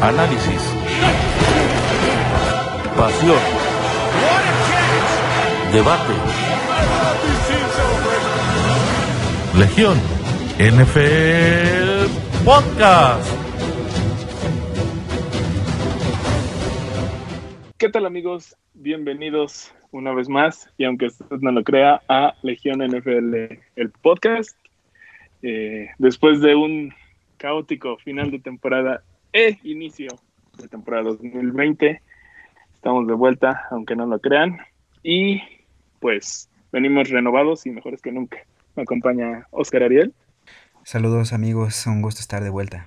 Análisis. Pasión. Debate. Legión. NFL Podcast. ¿Qué tal amigos? Bienvenidos una vez más, y aunque usted no lo crea, a Legión NFL, el podcast. Eh, después de un caótico final de temporada e inicio de temporada 2020, estamos de vuelta, aunque no lo crean, y pues venimos renovados y mejores que nunca. Me acompaña Oscar Ariel. Saludos amigos, un gusto estar de vuelta.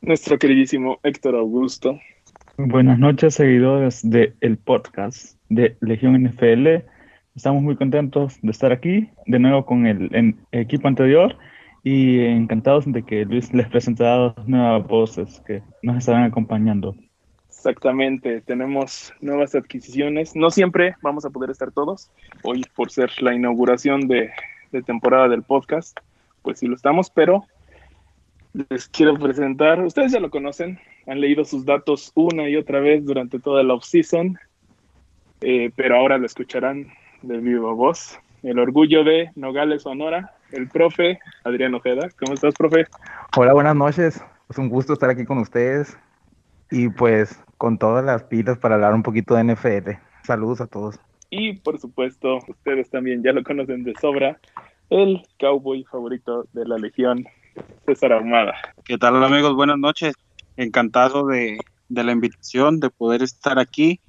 Nuestro queridísimo Héctor Augusto. Buenas noches, seguidores del el podcast de Legión NFL. Estamos muy contentos de estar aquí de nuevo con el, equipo anterior y encantados de que Luis les presentado nuevas voces que nos estarán acompañando. Exactamente, tenemos nuevas adquisiciones. No siempre vamos a poder estar todos. Hoy, por ser la inauguración de, de temporada del podcast, pues sí lo estamos, pero les quiero presentar, ustedes ya lo conocen, han leído sus datos una y otra vez durante toda la off-season, eh, pero ahora lo escucharán de viva voz. El orgullo de Nogales, Sonora, el profe Adrián Ojeda. ¿Cómo estás, profe? Hola, buenas noches. Es un gusto estar aquí con ustedes y pues con todas las pilas para hablar un poquito de NFL. Saludos a todos. Y por supuesto, ustedes también ya lo conocen de sobra, el cowboy favorito de la Legión, César Ahumada. ¿Qué tal amigos? Buenas noches. Encantado de, la invitación, de poder estar aquí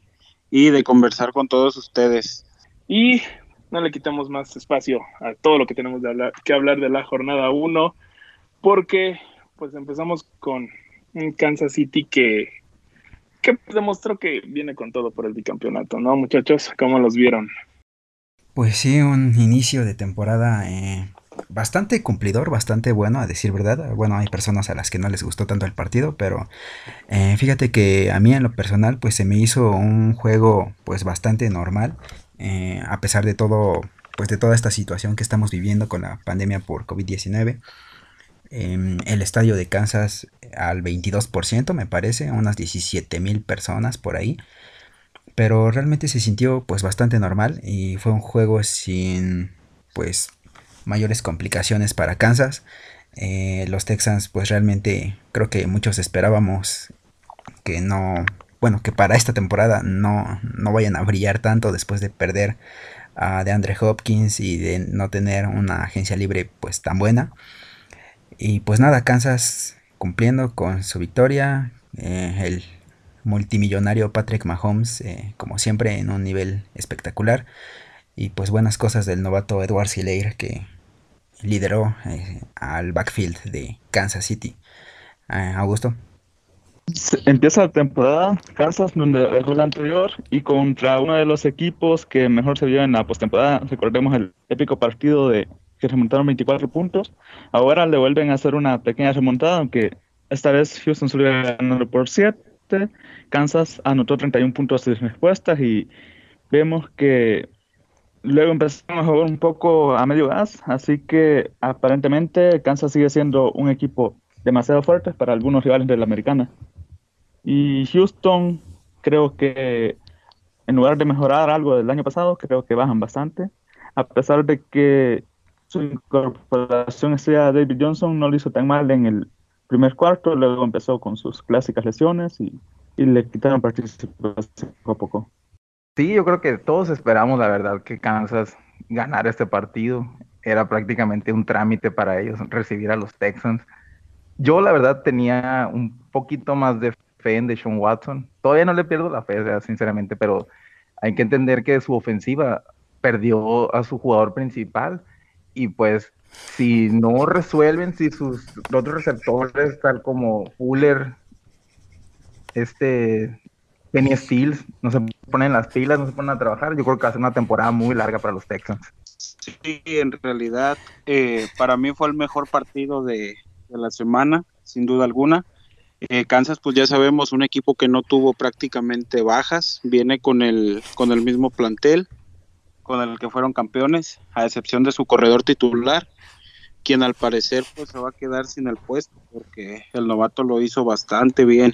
y de conversar con todos ustedes. Y no le quitamos más espacio a todo lo que tenemos de que hablar de la jornada 1, porque pues empezamos con un Kansas City que, que demostró que viene con todo por el bicampeonato, ¿no, muchachos? ¿Cómo los vieron? Pues sí, un inicio de temporada eh, bastante cumplidor, bastante bueno, a decir verdad. Bueno, hay personas a las que no les gustó tanto el partido, pero eh, fíjate que a mí en lo personal, pues se me hizo un juego, pues bastante normal, eh, a pesar de todo, pues de toda esta situación que estamos viviendo con la pandemia por COVID-19. Em, el estadio de Kansas al 22%, me parece, unas 17 mil personas por ahí. Pero realmente se sintió pues bastante normal y fue un juego sin pues mayores complicaciones para Kansas. Eh, los Texans, pues realmente creo que muchos esperábamos que no, bueno, que para esta temporada no, no vayan a brillar tanto después de perder a DeAndre Hopkins y de no tener una agencia libre pues tan buena. Y pues nada, Kansas cumpliendo con su victoria. Eh, el multimillonario Patrick Mahomes, eh, como siempre, en un nivel espectacular. Y pues buenas cosas del novato Edward Sileir, que lideró eh, al backfield de Kansas City. Augusto. Empieza la temporada Kansas donde dejó la anterior y contra uno de los equipos que mejor se vio en la postemporada. Recordemos el épico partido de que remontaron 24 puntos. Ahora le vuelven a hacer una pequeña remontada, aunque esta vez Houston salió ganando por 7. Kansas anotó 31 puntos de respuestas y vemos que Luego empezamos a jugar un poco a medio gas, así que aparentemente Kansas sigue siendo un equipo demasiado fuerte para algunos rivales de la americana. Y Houston creo que en lugar de mejorar algo del año pasado, creo que bajan bastante, a pesar de que su incorporación estrella David Johnson no lo hizo tan mal en el primer cuarto, luego empezó con sus clásicas lesiones y, y le quitaron participación poco a poco. Sí, yo creo que todos esperamos, la verdad, que Kansas ganara este partido. Era prácticamente un trámite para ellos recibir a los Texans. Yo, la verdad, tenía un poquito más de fe en Deshaun Watson. Todavía no le pierdo la fe, sinceramente, pero hay que entender que su ofensiva perdió a su jugador principal y pues si no resuelven, si sus otros receptores, tal como Fuller, este Penny Steels no se ponen las pilas, no se ponen a trabajar, yo creo que va a ser una temporada muy larga para los Texans. Sí, en realidad eh, para mí fue el mejor partido de, la semana, sin duda alguna. Eh, Kansas, pues ya sabemos, un equipo que no tuvo prácticamente bajas, viene con el, con el mismo plantel con el que fueron campeones, a excepción de su corredor titular, quien al parecer pues se va a quedar sin el puesto porque el novato lo hizo bastante bien.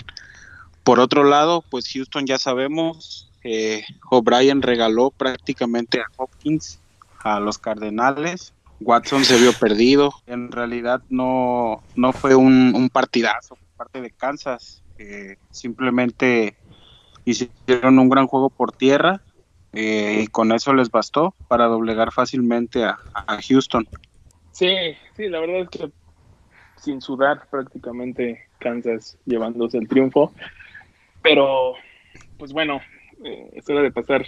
Por otro lado, pues Houston ya sabemos, eh, O'Brien regaló prácticamente a Hopkins, a los Cardenales. Watson se vio perdido. En realidad no, no fue un, partidazo parte de Kansas. simplemente hicieron un gran juego por tierra eh, y con eso les bastó para doblegar fácilmente a, a Houston. Sí, sí, la verdad es que sin sudar prácticamente Kansas llevándose el triunfo. Pero, pues bueno, eh, es hora de pasar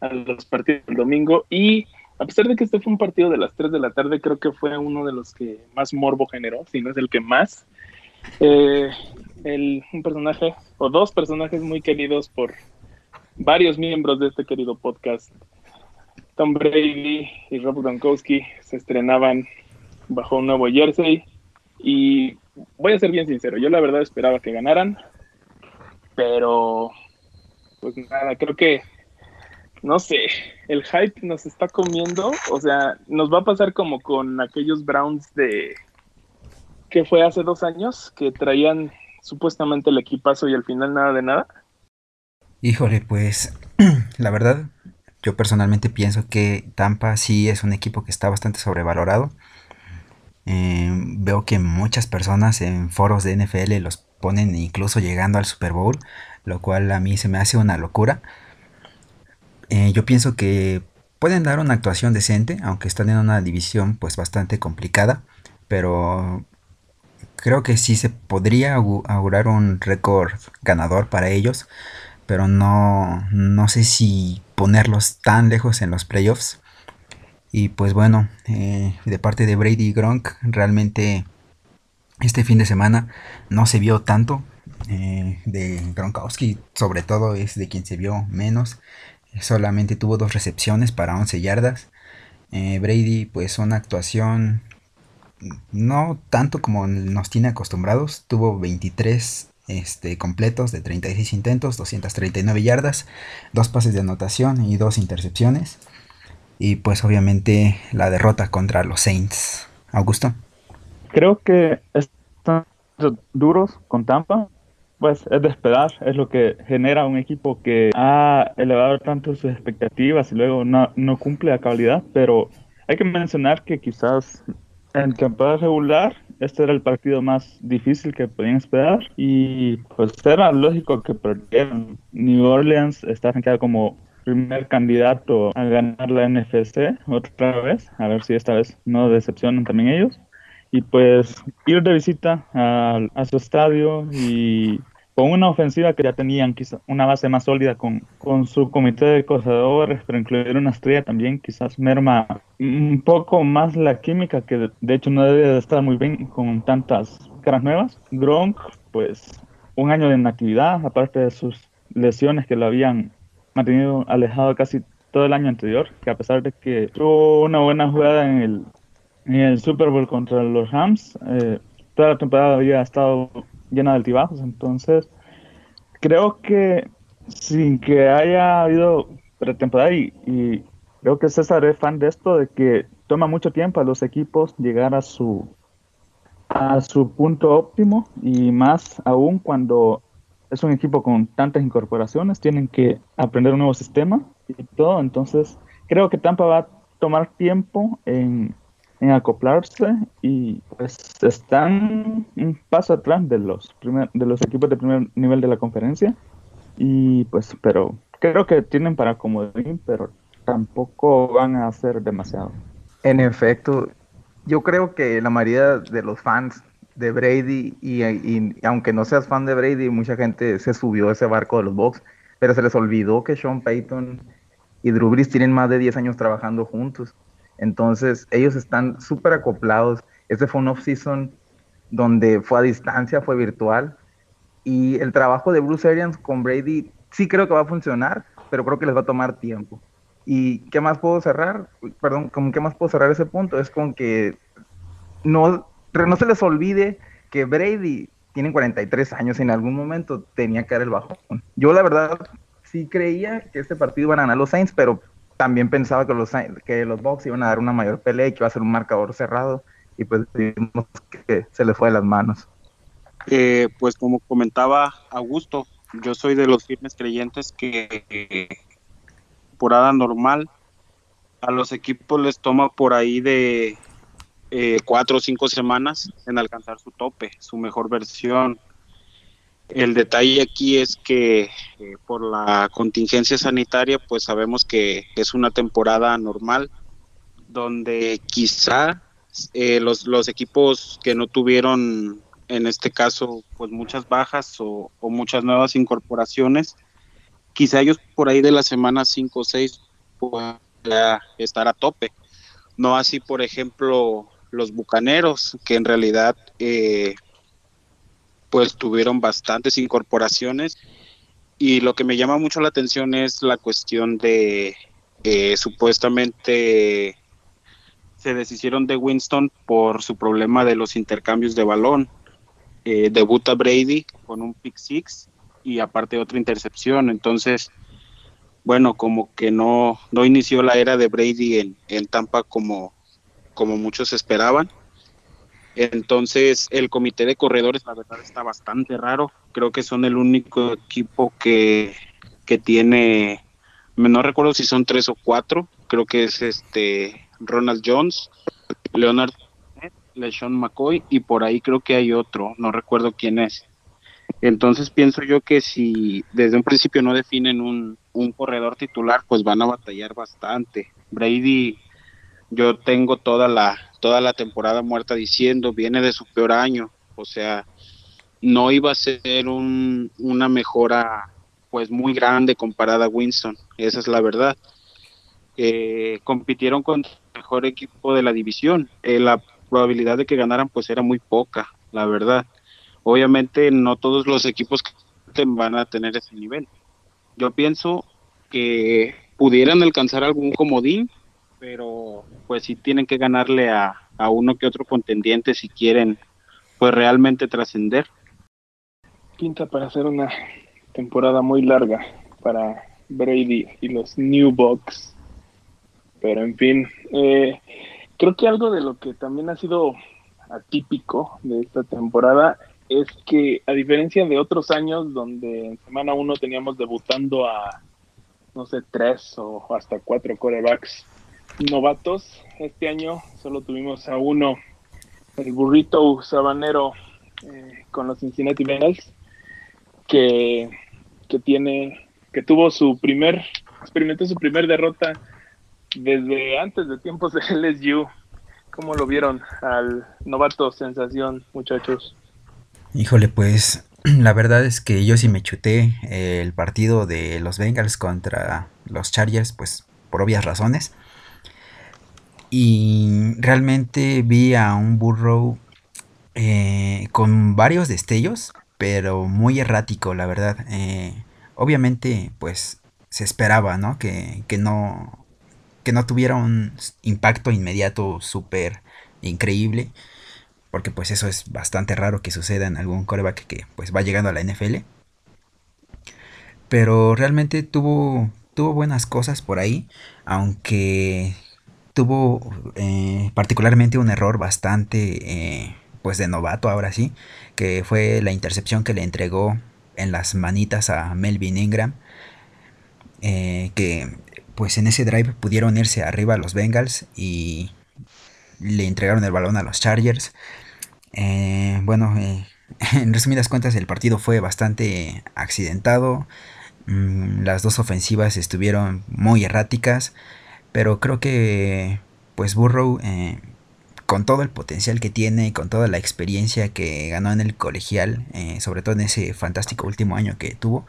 a los partidos del domingo. Y a pesar de que este fue un partido de las 3 de la tarde, creo que fue uno de los que más morbo generó, si no es el que más. Eh, el, un personaje, o dos personajes muy queridos por varios miembros de este querido podcast, Tom Brady y Rob Gronkowski, se estrenaban bajo un nuevo jersey. Y voy a ser bien sincero, yo la verdad esperaba que ganaran pero, pues nada, creo que, no sé, el hype nos está comiendo. O sea, nos va a pasar como con aquellos Browns de, que fue hace dos años, que traían supuestamente el equipazo y al final nada de nada. Híjole, pues la verdad, yo personalmente pienso que Tampa sí es un equipo que está bastante sobrevalorado. Eh, veo que muchas personas en foros de NFL los ponen incluso llegando al Super Bowl, lo cual a mí se me hace una locura. Eh, yo pienso que pueden dar una actuación decente, aunque están en una división pues bastante complicada, pero creo que sí se podría augurar un récord ganador para ellos, pero no, no sé si ponerlos tan lejos en los playoffs. Y pues bueno, eh, de parte de Brady y Gronk, realmente este fin de semana no se vio tanto. Eh, de Gronkowski, sobre todo, es de quien se vio menos. Solamente tuvo dos recepciones para 11 yardas. Eh, Brady, pues una actuación no tanto como nos tiene acostumbrados. Tuvo 23 este, completos de 36 intentos, 239 yardas, dos pases de anotación y dos intercepciones. Y pues obviamente la derrota contra los Saints. Augusto. Creo que están duros con Tampa. Pues es de esperar, es lo que genera un equipo que ha elevado tanto sus expectativas y luego no, no cumple a cabalidad, pero hay que mencionar que quizás en temporada regular este era el partido más difícil que podían esperar y pues era lógico que perdieran. New Orleans está rankeado como primer candidato a ganar la NFC otra vez, a ver si esta vez no decepcionan también ellos y pues ir de visita a, su estadio y con una ofensiva que ya tenían quizás una base más sólida con, con su comité de corredores, pero incluir una estrella también quizás merma un poco más la química que de hecho no debe de estar muy bien con tantas caras nuevas. Gronk, pues un año de inactividad, aparte de sus lesiones que lo habían mantenido alejado casi todo el año anterior, que a pesar de que tuvo una buena jugada en el en el Super Bowl contra los Rams, eh, toda la temporada había estado llena de altibajos, entonces creo que sin que haya habido pretemporada y, creo que César es fan de esto, de que toma mucho tiempo a los equipos llegar a su a su punto óptimo y más aún cuando es un equipo con tantas incorporaciones, tienen que aprender un nuevo sistema y todo, entonces creo que Tampa va a tomar tiempo en en acoplarse y pues están un paso atrás de los primer, de los equipos de primer nivel de la conferencia. Y pues pero creo que tienen para comodín pero tampoco van a hacer demasiado. En efecto yo creo que la mayoría de los fans de Brady y, y aunque no seas fan de Brady mucha gente se subió a ese barco de los Bucks pero se les olvidó que Sean Payton y Drew Brees tienen más de 10 años trabajando juntos entonces, ellos están súper acoplados. Este fue un off-season donde fue a distancia, fue virtual. Y el trabajo de Bruce Arians con Brady sí creo que va a funcionar, pero creo que les va a tomar tiempo. ¿Y qué más puedo cerrar? Perdón, ¿con qué más puedo cerrar ese punto? Es con que no, no se les olvide que Brady tiene 43 años y en algún momento tenía que dar el bajón. Yo la verdad sí creía que este partido iban a ganar los Saints, pero también pensaba que los, que los Bucks iban a dar una mayor pelea y que iba a ser un marcador cerrado. y pues vimos que se le fue de las manos. Eh, pues como comentaba Augusto, yo soy de los firmes creyentes que temporada normal a los equipos les toma por ahí de eh, cuatro o cinco semanas en alcanzar su tope, su mejor versión. El detalle aquí es que eh, por la contingencia sanitaria, pues sabemos que es una temporada normal, donde quizá eh, los, los equipos que no tuvieron, en este caso, pues muchas bajas o, muchas nuevas incorporaciones, quizá ellos por ahí de la semana 5 o 6 puedan estar a tope. No así, por ejemplo, los Bucaneros, que en realidad eh, pues tuvieron bastantes incorporaciones y lo que me llama mucho la atención es la cuestión de eh, supuestamente se deshicieron de Winston por su problema de los intercambios de balón. Eh, debuta Brady con un pick six y aparte otra intercepción. Entonces, bueno, como que no, no inició la era de Brady en, Tampa como, como muchos esperaban. Entonces, el comité de corredores, la verdad, está bastante raro. Creo que son el único equipo que, que tiene, no recuerdo si son tres o cuatro, creo que es este Ronald Jones, Leonard, LeSean McCoy y por ahí creo que hay otro, no recuerdo quién es. Entonces pienso yo que si desde un principio no definen un, un corredor titular, pues van a batallar bastante. Brady yo tengo toda la, toda la temporada muerta diciendo, viene de su peor año, o sea, no iba a ser un, una mejora pues muy grande comparada a Winston, esa es la verdad. Eh, compitieron con el mejor equipo de la división, eh, la probabilidad de que ganaran pues era muy poca, la verdad. Obviamente no todos los equipos van a tener ese nivel. Yo pienso que pudieran alcanzar algún comodín, pero pues sí tienen que ganarle a, uno que otro contendiente si quieren pues realmente trascender. Pinta para hacer una temporada muy larga para Brady y los New Bucks. Pero en fin, eh, creo que algo de lo que también ha sido atípico de esta temporada es que a diferencia de otros años donde en semana uno teníamos debutando a no sé tres o hasta cuatro corebacks novatos. Este año solo tuvimos a uno, el burrito sabanero eh, con los Cincinnati Bengals, que, que tiene, que tuvo su primer, experimentó su primer derrota desde antes de tiempos de LSU. ¿Cómo lo vieron al novato sensación, muchachos? Híjole, pues la verdad es que yo sí me chuté el partido de los Bengals contra los Chargers, pues por obvias razones. Y realmente vi a un Burrow eh, con varios destellos, pero muy errático, la verdad. Eh, obviamente, pues se esperaba, ¿no? Que, que no que no tuviera un impacto inmediato súper increíble, porque pues eso es bastante raro que suceda en algún coreback que pues va llegando a la NFL. Pero realmente tuvo, tuvo buenas cosas por ahí, aunque tuvo eh, particularmente un error bastante eh, pues de novato ahora sí, que fue la intercepción que le entregó en las manitas a Melvin Ingram, eh, que pues en ese drive pudieron irse arriba a los Bengals y le entregaron el balón a los Chargers. bueno, en resumidas cuentas el partido fue bastante accidentado. Mm, las dos ofensivas estuvieron muy erráticas. Pero creo que pues Burrow, eh, con todo el potencial que tiene, con toda la experiencia que ganó en el colegial, eh, sobre todo en ese fantástico último año que tuvo,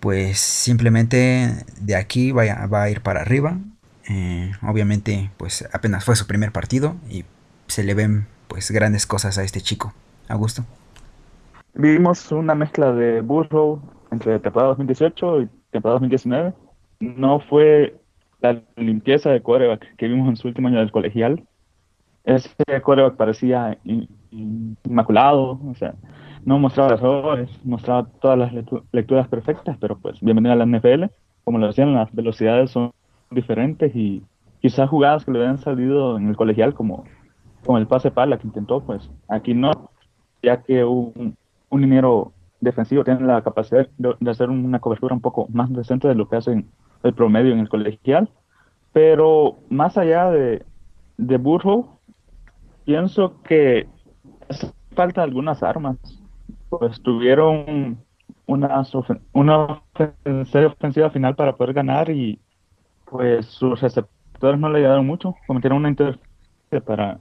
pues simplemente de aquí va a, ir para arriba. Eh, obviamente, pues apenas fue su primer partido y se le ven pues grandes cosas a este chico. Augusto. Vimos una mezcla de Burrow entre temporada 2018 y temporada 2019. No fue la limpieza de coreback que vimos en su último año del colegial. Ese coreback parecía inmaculado, o sea, no mostraba errores, mostraba todas las lecturas perfectas, pero pues bienvenido a la NFL. Como lo decían, las velocidades son diferentes y quizás jugadas que le habían salido en el colegial como con el pase pala que intentó, pues aquí no, ya que un, un liniero defensivo tiene la capacidad de, hacer una cobertura un poco más decente de lo que hacen el promedio en el colegial. Pero más allá de, de Burrow, pienso que falta algunas armas. Pues tuvieron una, una ofensiva final para poder ganar y pues sus receptores no le ayudaron mucho. Cometieron una interferencia para,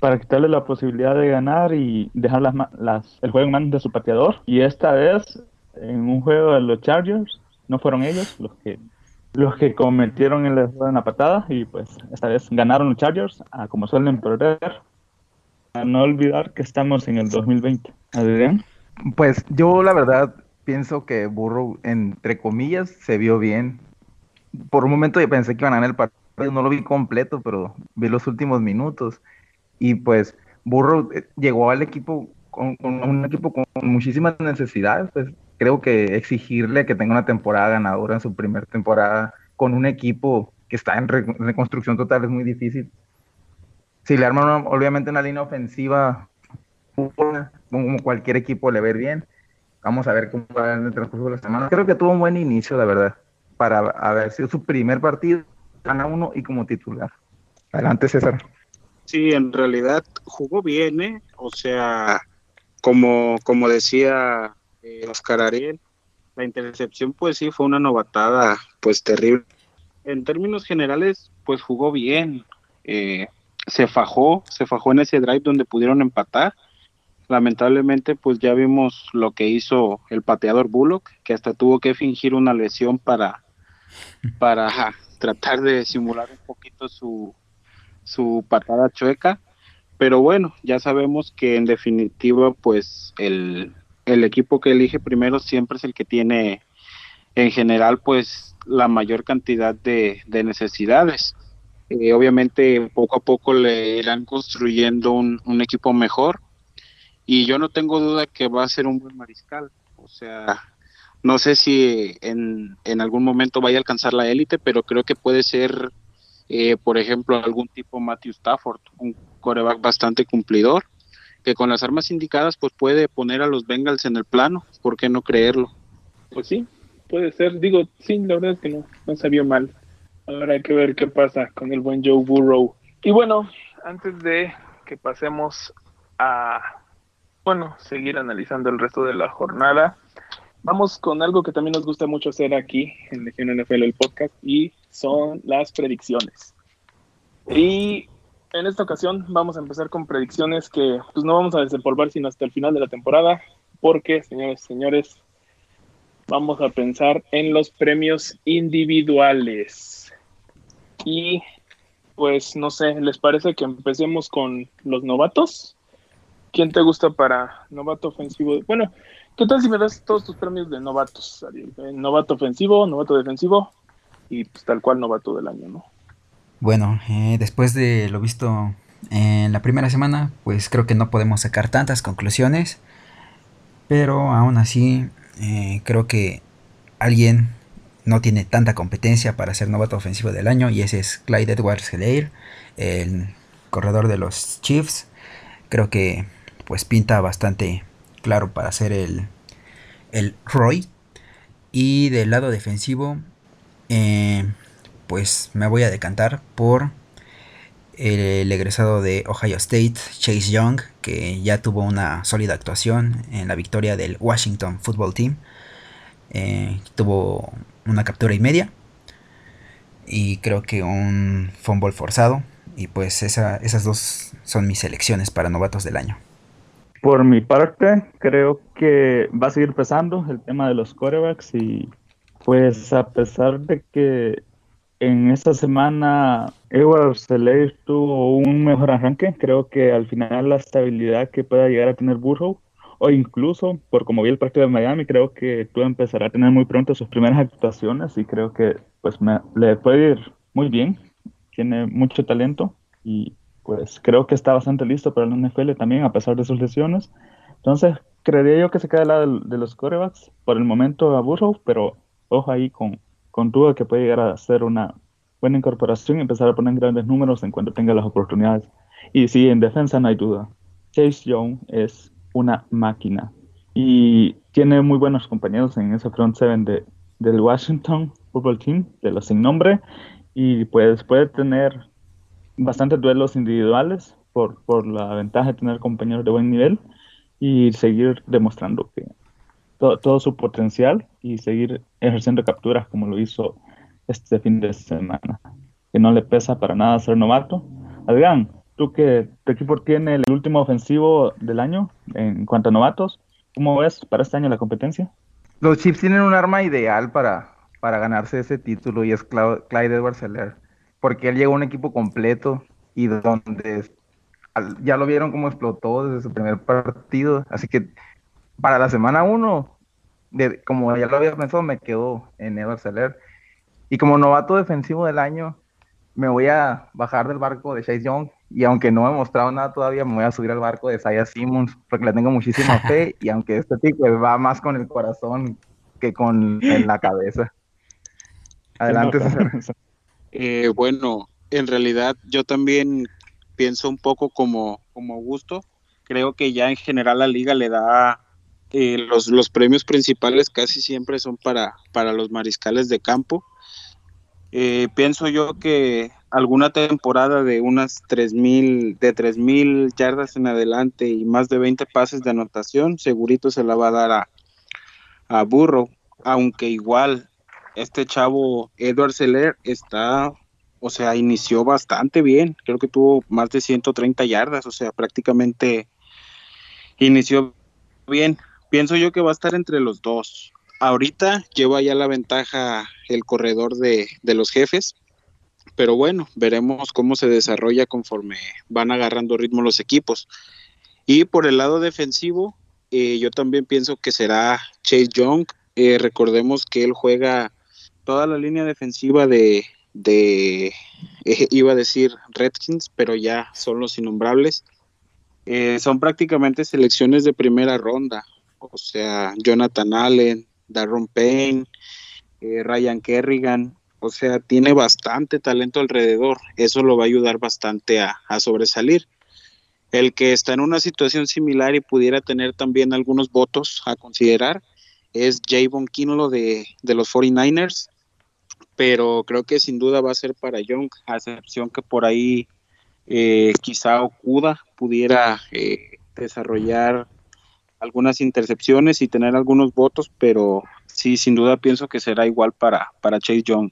para quitarle la posibilidad de ganar y dejar las, las, el juego en manos de su pateador. Y esta vez, en un juego de los Chargers, no fueron ellos los que los que cometieron el error en la patada y pues esta vez ganaron los Chargers, a como suelen perder. A no olvidar que estamos en el 2020. ¿Adrián? Pues yo la verdad pienso que Burrow, entre comillas, se vio bien. Por un momento yo pensé que iban a ganar el partido, no lo vi completo, pero vi los últimos minutos. Y pues Burrow eh, llegó al equipo con, un equipo con muchísimas necesidades, pues creo que exigirle que tenga una temporada ganadora en su primera temporada con un equipo que está en reconstrucción total es muy difícil. Si le arman obviamente una línea ofensiva como cualquier equipo le ver bien. Vamos a ver cómo va en el transcurso de la semana. Creo que tuvo un buen inicio, la verdad, para haber sido su primer partido, gana uno y como titular. Adelante, César. Sí, en realidad jugó bien, ¿eh? O sea, como, como decía eh, Oscar Ariel, la intercepción pues sí fue una novatada pues terrible. En términos generales, pues jugó bien. Eh, se fajó, se fajó en ese drive donde pudieron empatar lamentablemente pues ya vimos lo que hizo el pateador Bullock, que hasta tuvo que fingir una lesión para, para tratar de simular un poquito su, su patada chueca. Pero bueno, ya sabemos que en definitiva pues el, el equipo que elige primero siempre es el que tiene en general pues la mayor cantidad de, de necesidades. Eh, obviamente poco a poco le irán construyendo un, equipo mejor y yo no tengo duda que va a ser un buen mariscal. O sea, no sé si en, en algún momento vaya a alcanzar la élite, pero creo que puede ser, eh, por ejemplo, algún tipo Matthew Stafford, un coreback bastante cumplidor, que con las armas indicadas pues puede poner a los Bengals en el plano, ¿por qué no creerlo? Pues sí, puede ser, digo, sí, la verdad es que no, no se vio mal. Ahora hay que ver qué pasa con el buen Joe Burrow. Y bueno, antes de que pasemos a bueno, seguir analizando el resto de la jornada. Vamos con algo que también nos gusta mucho hacer aquí en Legión NFL el podcast y son las predicciones. Y en esta ocasión vamos a empezar con predicciones que pues no vamos a desempolvar sino hasta el final de la temporada porque, señores, señores, vamos a pensar en los premios individuales. Y pues no sé, ¿les parece que empecemos con los novatos? ¿Quién te gusta para novato ofensivo? Bueno, ¿qué tal si me das todos tus premios de novatos, eh, Novato ofensivo, novato defensivo y pues tal cual novato del año, ¿no? Bueno, eh, después de lo visto en la primera semana, pues creo que no podemos sacar tantas conclusiones, pero aún así eh, creo que alguien no tiene tanta competencia para ser novato ofensivo del año y ese es Clyde Edwards Helaire, el corredor de los Chiefs. Creo que pues pinta bastante claro para ser el, el Roy. Y del lado defensivo, eh, pues me voy a decantar por el egresado de Ohio State, Chase Young, que ya tuvo una sólida actuación en la victoria del Washington Football Team. Eh, tuvo una captura y media. Y creo que un fumble forzado. Y pues esas dos son mis selecciones para novatos del año. Por mi parte, creo que va a seguir pesando el tema de los corebacks y pues a pesar de que en esta semana Edward Seller tuvo un mejor arranque, creo que al final la estabilidad que pueda llegar a tener Burrow o incluso por como vi el partido de Miami, creo que tú empezarás a tener muy pronto sus primeras actuaciones y creo que pues le puede ir muy bien, tiene mucho talento y pues creo que está bastante listo para el NFL también, a pesar de sus lesiones. Entonces, creería yo que se queda al lado de los corebacks por el momento a Burrow, pero ojo ahí con, con Tua que puede llegar a ser una buena incorporación y empezar a poner grandes números en cuanto tenga las oportunidades. Y sí, en defensa no hay duda. Chase Young es una máquina y tiene muy buenos compañeros en ese front seven de, del Washington Football Team, de los sin nombre, y pues puede tener bastantes duelos individuales por, por la ventaja de tener compañeros de buen nivel y seguir demostrando que todo, su potencial y seguir ejerciendo capturas como lo hizo este fin de semana, que no le pesa para nada ser novato. Adrián, tú que tu equipo tiene el último ofensivo del año en cuanto a novatos, ¿cómo ves para este año la competencia? Los Chiefs tienen un arma ideal para, para ganarse ese título y es Clyde Edwards porque él llegó a un equipo completo y donde ya lo vieron cómo explotó desde su primer partido, así que para la semana 1, como ya lo había pensado, me quedo en Edward Seller. Y como novato defensivo del año, me voy a bajar del barco de Chase Young. Y aunque no he mostrado nada todavía, me voy a subir al barco de Saya Simmons, porque le tengo muchísima fe. y aunque este tipo va más con el corazón que con la cabeza. Adelante, eh, bueno, en realidad yo también pienso un poco como, como gusto. Creo que ya en general la liga le da eh, los, los, premios principales casi siempre son para, para los mariscales de campo. Eh, pienso yo que alguna temporada de unas 3.000, de 3.000 yardas en adelante y más de 20 pases de anotación, segurito se la va a dar a, a Burro, aunque igual este chavo Edward Seller está, o sea, inició bastante bien, creo que tuvo más de 130 yardas, o sea, prácticamente inició bien. Pienso yo que va a estar entre los dos. Ahorita lleva ya la ventaja el corredor de, los jefes, pero bueno, veremos cómo se desarrolla conforme van agarrando ritmo los equipos. Y por el lado defensivo, eh, yo también pienso que será Chase Young. Eh, recordemos que él juega toda la línea defensiva de, de eh, iba a decir Redskins, pero ya son los innombrables. son prácticamente selecciones de primera ronda o sea, Jonathan Allen, Darron Payne, eh, Ryan Kerrigan, o sea, tiene bastante talento alrededor, eso lo va a ayudar bastante a, sobresalir. El que está en una situación similar y pudiera tener también algunos votos a considerar es Javon Kinlo de, de los 49ers, pero creo que sin duda va a ser para Young, a excepción que por ahí eh, quizá Okuda pudiera eh, desarrollar algunas intercepciones y tener algunos votos, pero sí, sin duda pienso que será igual para, para Chase Young.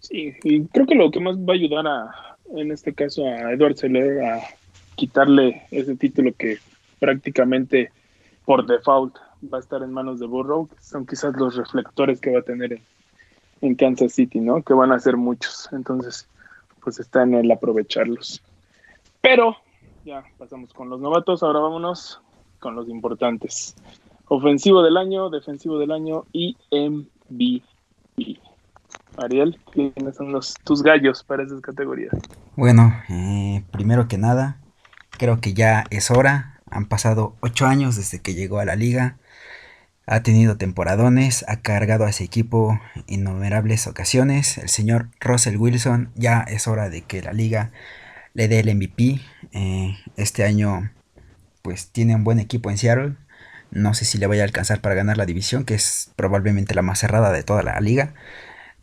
Sí, y creo que lo que más va a ayudar a, en este caso, a Edward Seller a quitarle ese título que prácticamente por default va a estar en manos de Burrow, son quizás los reflectores que va a tener en, en Kansas City, ¿no? Que van a ser muchos. Entonces, pues está en el aprovecharlos. Pero ya pasamos con los novatos, ahora vámonos con los importantes. Ofensivo del año, defensivo del año y MVP. Ariel, ¿quiénes son los, tus gallos para esas categorías? Bueno, eh, primero que nada, creo que ya es hora. Han pasado ocho años desde que llegó a la liga. Ha tenido temporadones, ha cargado a ese equipo innumerables ocasiones. El señor Russell Wilson ya es hora de que la liga le dé el MVP. Eh, este año pues tiene un buen equipo en Seattle. No sé si le vaya a alcanzar para ganar la división, que es probablemente la más cerrada de toda la liga.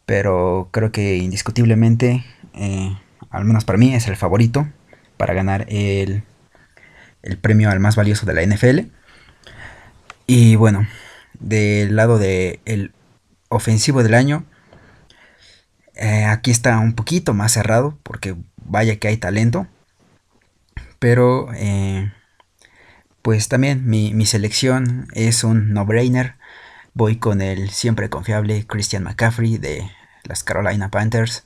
Pero creo que indiscutiblemente, eh, al menos para mí, es el favorito para ganar el, premio al más valioso de la NFL. Y bueno, del lado del ofensivo del año, eh, aquí está un poquito más cerrado, porque vaya que hay talento. Pero eh, pues también mi, selección es un no-brainer. Voy con el siempre confiable Christian McCaffrey de las Carolina Panthers,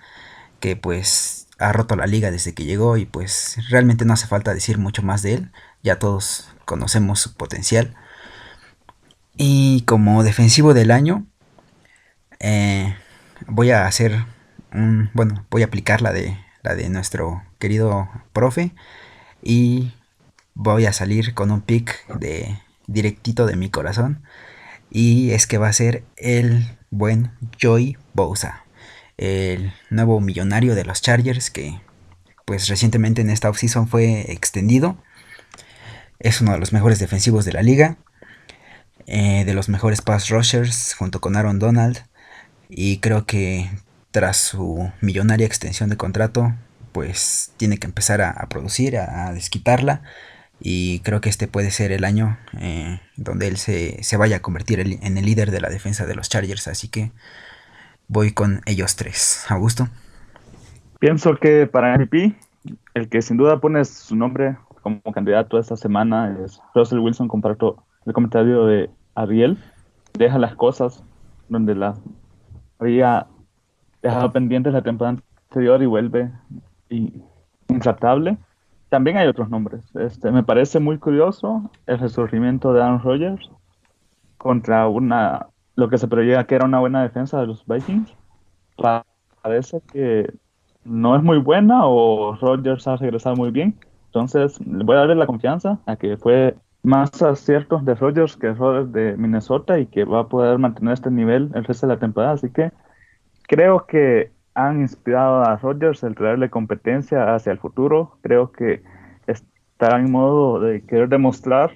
que pues ha roto la liga desde que llegó y pues realmente no hace falta decir mucho más de él. Ya todos conocemos su potencial. Y como defensivo del año, eh, voy a hacer un, bueno, voy a aplicar la de, la de nuestro querido profe y voy a salir con un pick de directito de mi corazón. Y es que va a ser el buen Joy Bosa. El nuevo millonario de los Chargers que pues recientemente en esta offseason fue extendido. Es uno de los mejores defensivos de la liga. Eh, de los mejores pass rushers junto con Aaron Donald. Y creo que tras su millonaria extensión de contrato, pues tiene que empezar a, producir, a, desquitarla. Y creo que este puede ser el año eh, donde él se, vaya a convertir en el líder de la defensa de los Chargers. Así que voy con ellos tres. Augusto. Pienso que para MVP, el que sin duda pone su nombre como candidato esta semana es Russell Wilson. Comparto el comentario de Ariel. Deja las cosas donde las había dejado pendientes la temporada anterior y vuelve intratable. También hay otros nombres. Este, me parece muy curioso el resurgimiento de Aaron Rodgers contra una lo que se preveía que era una buena defensa de los Vikings. Parece que no es muy buena o Rodgers ha regresado muy bien. Entonces, voy a darle la confianza a que fue más aciertos de Rodgers que errores de Minnesota y que va a poder mantener este nivel el resto de la temporada. Así que creo que han inspirado a Rodgers el traerle competencia hacia el futuro. Creo que estará en modo de querer demostrar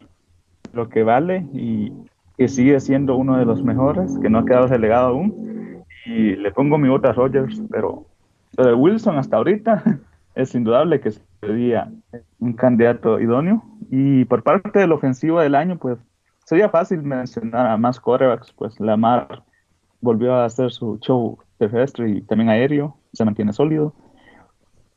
lo que vale y que sigue siendo uno de los mejores, que no ha quedado relegado aún. Y le pongo mi voto a Rodgers, pero lo de Wilson hasta ahorita es indudable que sería un candidato idóneo. Y por parte del ofensivo del año, pues sería fácil mencionar a más quarterbacks, pues Lamar volvió a hacer su show terrestre y también aéreo, se mantiene sólido.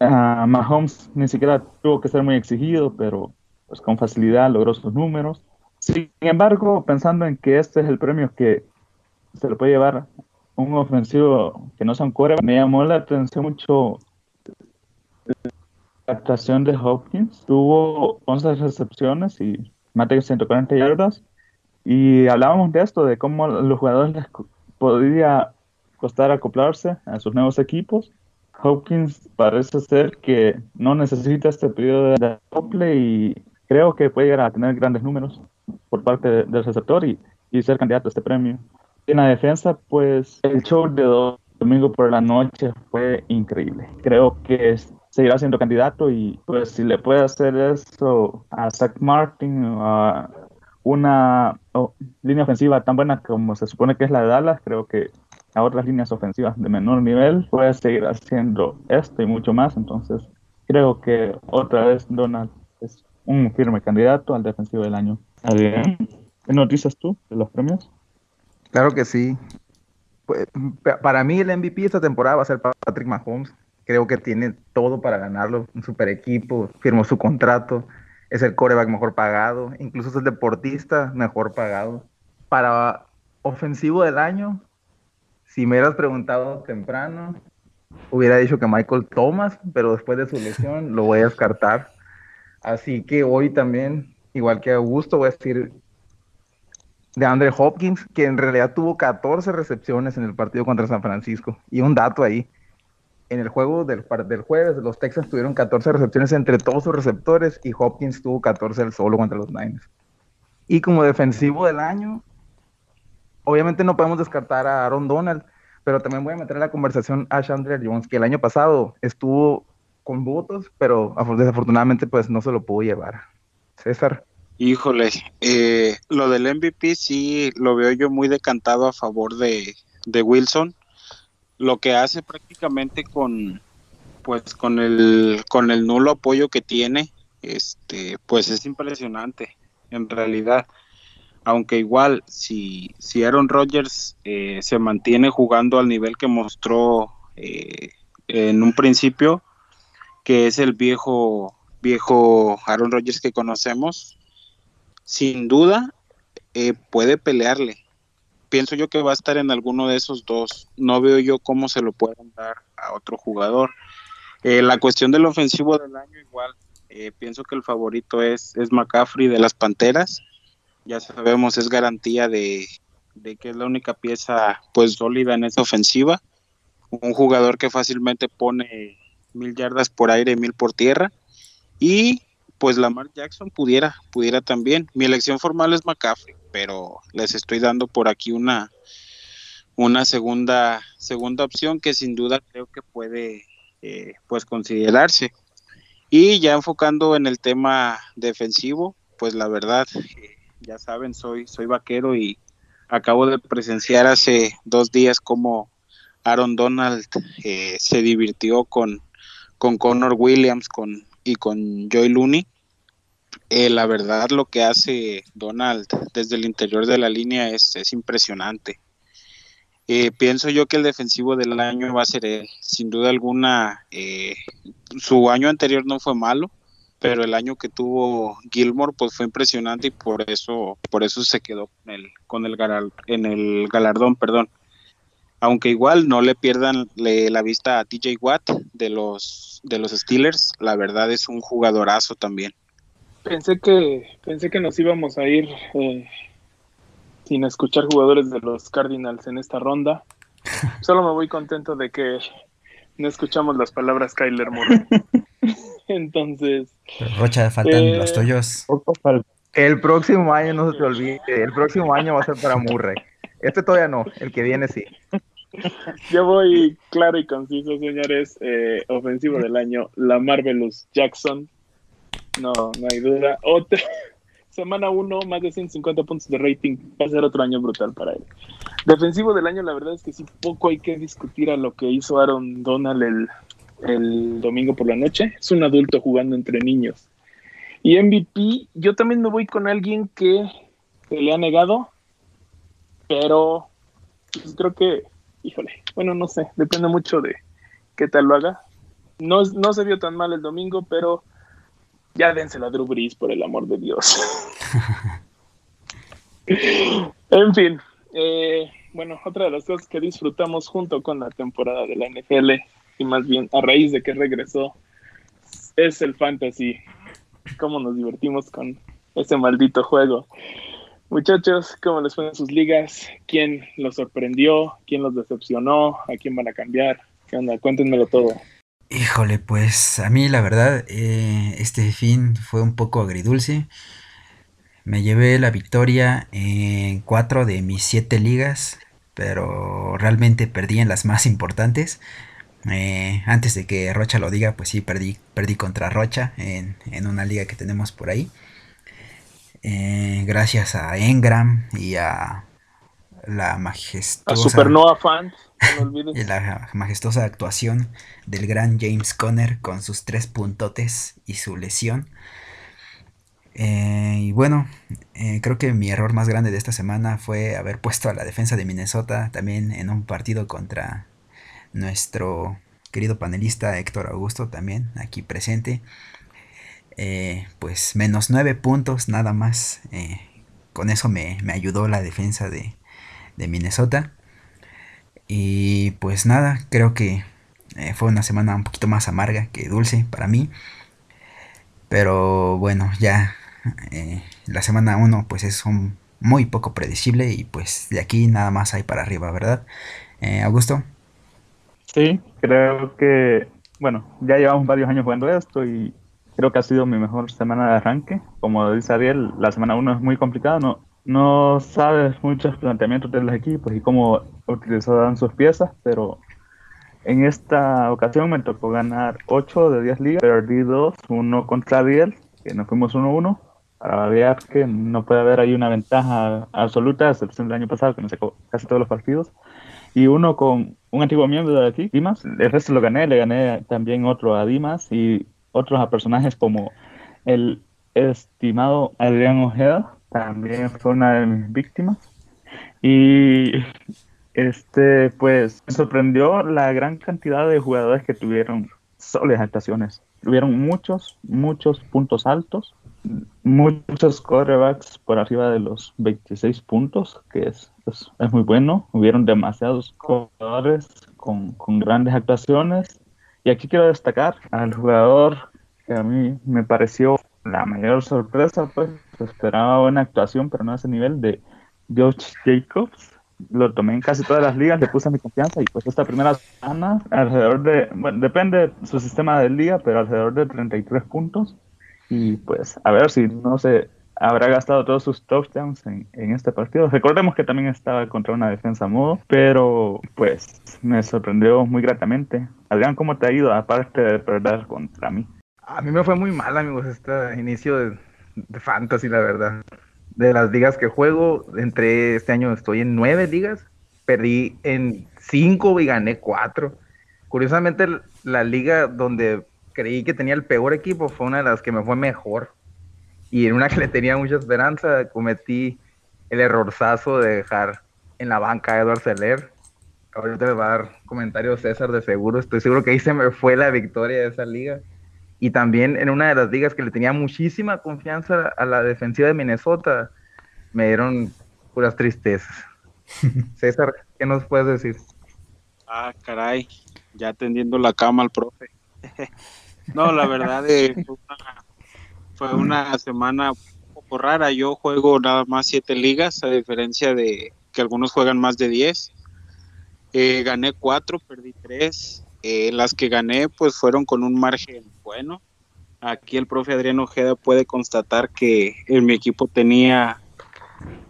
Uh, Mahomes ni siquiera tuvo que ser muy exigido, pero pues con facilidad logró sus números. Sin embargo, pensando en que este es el premio que se le puede llevar un ofensivo que no sea un core, me llamó la atención mucho la actuación de Hopkins. Tuvo 11 recepciones y más de 140 yardas. Y hablábamos de esto, de cómo los jugadores les podría costar acoplarse a sus nuevos equipos. Hopkins parece ser que no necesita este periodo de acople y creo que puede llegar a tener grandes números por parte del receptor y, y ser candidato a este premio. En la defensa, pues el show de domingo por la noche fue increíble. Creo que seguirá siendo candidato y pues si le puede hacer eso a Zach Martin o a una línea ofensiva tan buena como se supone que es la de Dallas, creo que a otras líneas ofensivas de menor nivel puede seguir haciendo esto y mucho más. Entonces, creo que otra vez Donald es un firme candidato al defensivo del año. Bien. ¿Qué noticias tú de los premios? Claro que sí. Pues, para mí el MVP esta temporada va a ser Patrick Mahomes. Creo que tiene todo para ganarlo. Un super equipo, firmó su contrato, es el coreback mejor pagado, incluso es el deportista mejor pagado. Para ofensivo del año, si me hubieras preguntado temprano, hubiera dicho que Michael Thomas, pero después de su lesión lo voy a descartar. Así que hoy también, igual que Augusto, voy a decir de Andre Hopkins, que en realidad tuvo 14 recepciones en el partido contra San Francisco. Y un dato ahí, en el juego del, del jueves, los Texans tuvieron 14 recepciones entre todos sus receptores y Hopkins tuvo 14 el solo contra los Niners. Y como defensivo del año, obviamente no podemos descartar a Aaron Donald, pero también voy a meter en la conversación a Chandler Jones, que el año pasado estuvo con votos, pero desafortunadamente pues no se lo pudo llevar. César. Híjole, eh, lo del MVP sí lo veo yo muy decantado a favor de, de Wilson. Lo que hace prácticamente con pues con el con el nulo apoyo que tiene, este, pues es impresionante en realidad. Aunque igual si, si Aaron Rodgers eh, se mantiene jugando al nivel que mostró eh, en un principio, que es el viejo viejo Aaron Rodgers que conocemos, sin duda eh, puede pelearle. Pienso yo que va a estar en alguno de esos dos. No veo yo cómo se lo pueden dar a otro jugador. Eh, la cuestión del ofensivo del año igual. Pienso que el favorito es, es McCaffrey de las Panteras. Ya sabemos, es garantía de, de que es la única pieza pues sólida en esa ofensiva. Un jugador que fácilmente pone mil yardas por aire y mil por tierra. Y pues Lamar Jackson pudiera, pudiera también. Mi elección formal es McCaffrey, pero les estoy dando por aquí una, una segunda, segunda opción que sin duda creo que puede eh, pues considerarse. Y ya enfocando en el tema defensivo, pues la verdad, eh, ya saben, soy, soy vaquero y acabo de presenciar hace dos días cómo Aaron Donald eh, se divirtió con, con Connor Williams con, y con Joy Looney. Eh, la verdad, lo que hace Donald desde el interior de la línea es, es impresionante. Eh, pienso yo que el defensivo del año va a ser él. Sin duda alguna, su año anterior no fue malo, pero el año que tuvo Gilmore pues fue impresionante y por eso, por eso se quedó con el, con el en el galardón, perdón. Aunque igual no le pierdan la vista a TJ Watt de los de los Steelers, la verdad es un jugadorazo también. Pensé que pensé que nos íbamos a ir eh, sin escuchar jugadores de los Cardinals en esta ronda. Solo me voy contento de que no escuchamos las palabras Kyler Moore. Entonces. Rocha, faltan eh, los tuyos. El próximo año no se te olvide. El próximo año va a ser para Murray. Este todavía no. El que viene sí. Yo voy claro y conciso, señores. Eh, ofensivo del año, la Marvelous Jackson. No, no hay duda. Otra, semana 1, más de 150 puntos de rating. Va a ser otro año brutal para él. Defensivo del año, la verdad es que sí, poco hay que discutir a lo que hizo Aaron Donald el, el domingo por la noche. Es un adulto jugando entre niños. Y MVP, yo también me voy con alguien que se le ha negado, pero pues, creo que, híjole, bueno, no sé, depende mucho de qué tal lo haga. No, no se vio tan mal el domingo, pero ya dénselo a Drew Brees, por el amor de Dios. en fin, eh, bueno, otra de las cosas que disfrutamos junto con la temporada de la NFL, y más bien a raíz de que regresó, es el fantasy. Cómo nos divertimos con ese maldito juego. Muchachos, ¿cómo les fue en sus ligas? ¿Quién los sorprendió? ¿Quién los decepcionó? ¿A quién van a cambiar? ¿Qué onda? Cuéntenmelo todo. Híjole, pues a mí la verdad, eh, este fin fue un poco agridulce. Me llevé la victoria en cuatro de mis siete ligas, pero realmente perdí en las más importantes. Eh, antes de que Rocha lo diga, pues sí, perdí, perdí contra Rocha en, una liga que tenemos por ahí. Eh, gracias a Engram y a la majestuosa. A Supernova Fans y la majestuosa actuación del gran James Conner con sus tres puntotes y su lesión. Eh, y bueno, eh, creo que mi error más grande de esta semana fue haber puesto a la defensa de Minnesota también en un partido contra nuestro querido panelista Héctor Augusto, también aquí presente. Eh, pues menos nueve puntos nada más. con eso me, ayudó la defensa de, de Minnesota. Y pues nada, creo que eh, fue una semana un poquito más amarga que dulce para mí. Pero bueno, ya eh, la semana 1 pues es un muy poco predecible y pues de aquí nada más hay para arriba, ¿verdad? Eh, Augusto. Sí, creo que, bueno, ya llevamos varios años jugando esto y creo que ha sido mi mejor semana de arranque. Como dice Ariel, la semana 1 es muy complicada, no, no sabes muchos planteamientos de los equipos y cómo utilizaban sus piezas, pero en esta ocasión me tocó ganar 8 de 10 ligas, perdí 2, uno contra 10, que nos fuimos 1-1, para ver que no puede haber ahí una ventaja absoluta, a excepción del año pasado, que no sé casi todos los partidos, y uno con un antiguo miembro de aquí, Dimas, el resto lo gané, le gané también otro a Dimas y otros a personajes como el estimado Adrián Ojeda, también fue una de mis víctimas. Y este, pues me sorprendió la gran cantidad de jugadores que tuvieron solas actuaciones. Tuvieron muchos, muchos puntos altos, muchos quarterbacks por arriba de los 26 puntos, que es, es, muy bueno. Hubieron demasiados jugadores con, con grandes actuaciones. Y aquí quiero destacar al jugador que a mí me pareció la mayor sorpresa, pues esperaba buena actuación, pero no a ese nivel de George Jacobs. Lo tomé en casi todas las ligas, le puse mi confianza y pues esta primera semana, alrededor de, bueno, depende su sistema del día, pero alrededor de 33 puntos. Y pues a ver si no se habrá gastado todos sus touchdowns en, en este partido. Recordemos que también estaba contra una defensa modo, pero pues me sorprendió muy gratamente. Adrián, ¿cómo te ha ido aparte de perder contra mí? A mí me fue muy mal, amigos, este inicio de, de fantasy, la verdad. De las ligas que juego, entre este año estoy en nueve ligas, perdí en cinco y gané cuatro. Curiosamente, la liga donde creí que tenía el peor equipo fue una de las que me fue mejor. Y en una que le tenía mucha esperanza, cometí el errorzazo de dejar en la banca a Edward Seller. Ahorita le va a dar comentarios César de seguro. Estoy seguro que ahí se me fue la victoria de esa liga. Y también en una de las ligas que le tenía muchísima confianza a la defensiva de Minnesota, me dieron puras tristezas. César, ¿qué nos puedes decir? Ah, caray, ya tendiendo la cama al profe. no, la verdad eh, fue, una, fue, una, semana un poco rara. Yo juego nada más siete ligas, a diferencia de que algunos juegan más de diez. Eh, gané cuatro, perdí tres. Eh, las que gané pues fueron con un margen bueno. Aquí el profe Adrián Ojeda puede constatar que en mi equipo tenía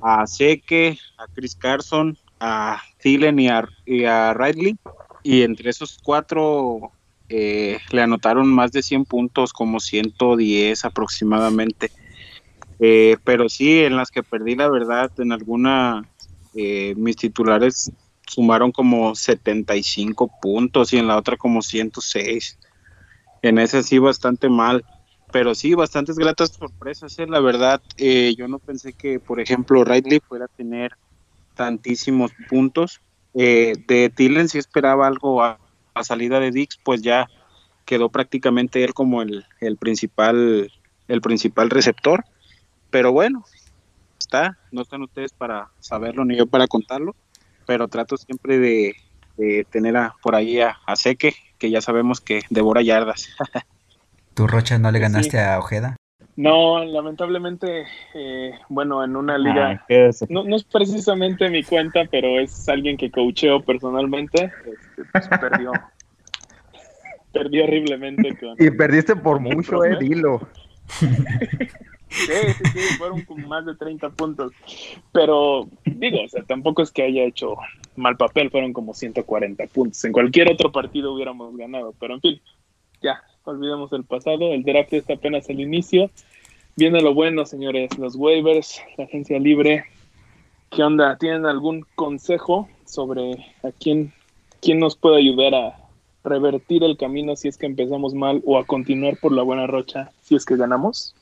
a Seque, a Chris Carson, a Thielen y a, y a. Y entre esos cuatro eh, le anotaron más de 100 puntos, como 110 aproximadamente. Eh, pero sí, en las que perdí la verdad, en alguna, eh, mis titulares sumaron como 75 puntos y en la otra como 106. En ese sí bastante mal, pero sí bastantes gratas sorpresas, la verdad. yo no pensé que, por ejemplo, Riley fuera a tener tantísimos puntos. de Tillen sí esperaba algo a, a salida de Dix, pues ya quedó prácticamente él como el, el, principal el principal receptor. Pero bueno, está, no están ustedes para saberlo ni yo para contarlo, pero trato siempre de, de tener a, por ahí a, a, Seque, que ya sabemos que devora yardas. ¿Tú, Rocha, no le ganaste sí. a Ojeda? No, lamentablemente, eh, bueno, en una liga, ah, no, no, es precisamente mi cuenta, pero es alguien que coacheo personalmente, este, pues, perdió, perdió horriblemente. Con, y perdiste por mucho, eh, dilo. sí, sí, sí, fueron con más de 30 puntos, pero digo, o sea, tampoco es que haya hecho mal papel, fueron como 140 puntos, en cualquier otro partido hubiéramos ganado, pero en fin, ya, olvidemos el pasado, el draft está apenas el inicio. Viene lo bueno, señores, los waivers, la agencia libre. ¿Qué onda? ¿Tienen algún consejo sobre a quién, quién nos puede ayudar a revertir el camino si es que empezamos mal o a continuar por la buena rocha si es que ganamos?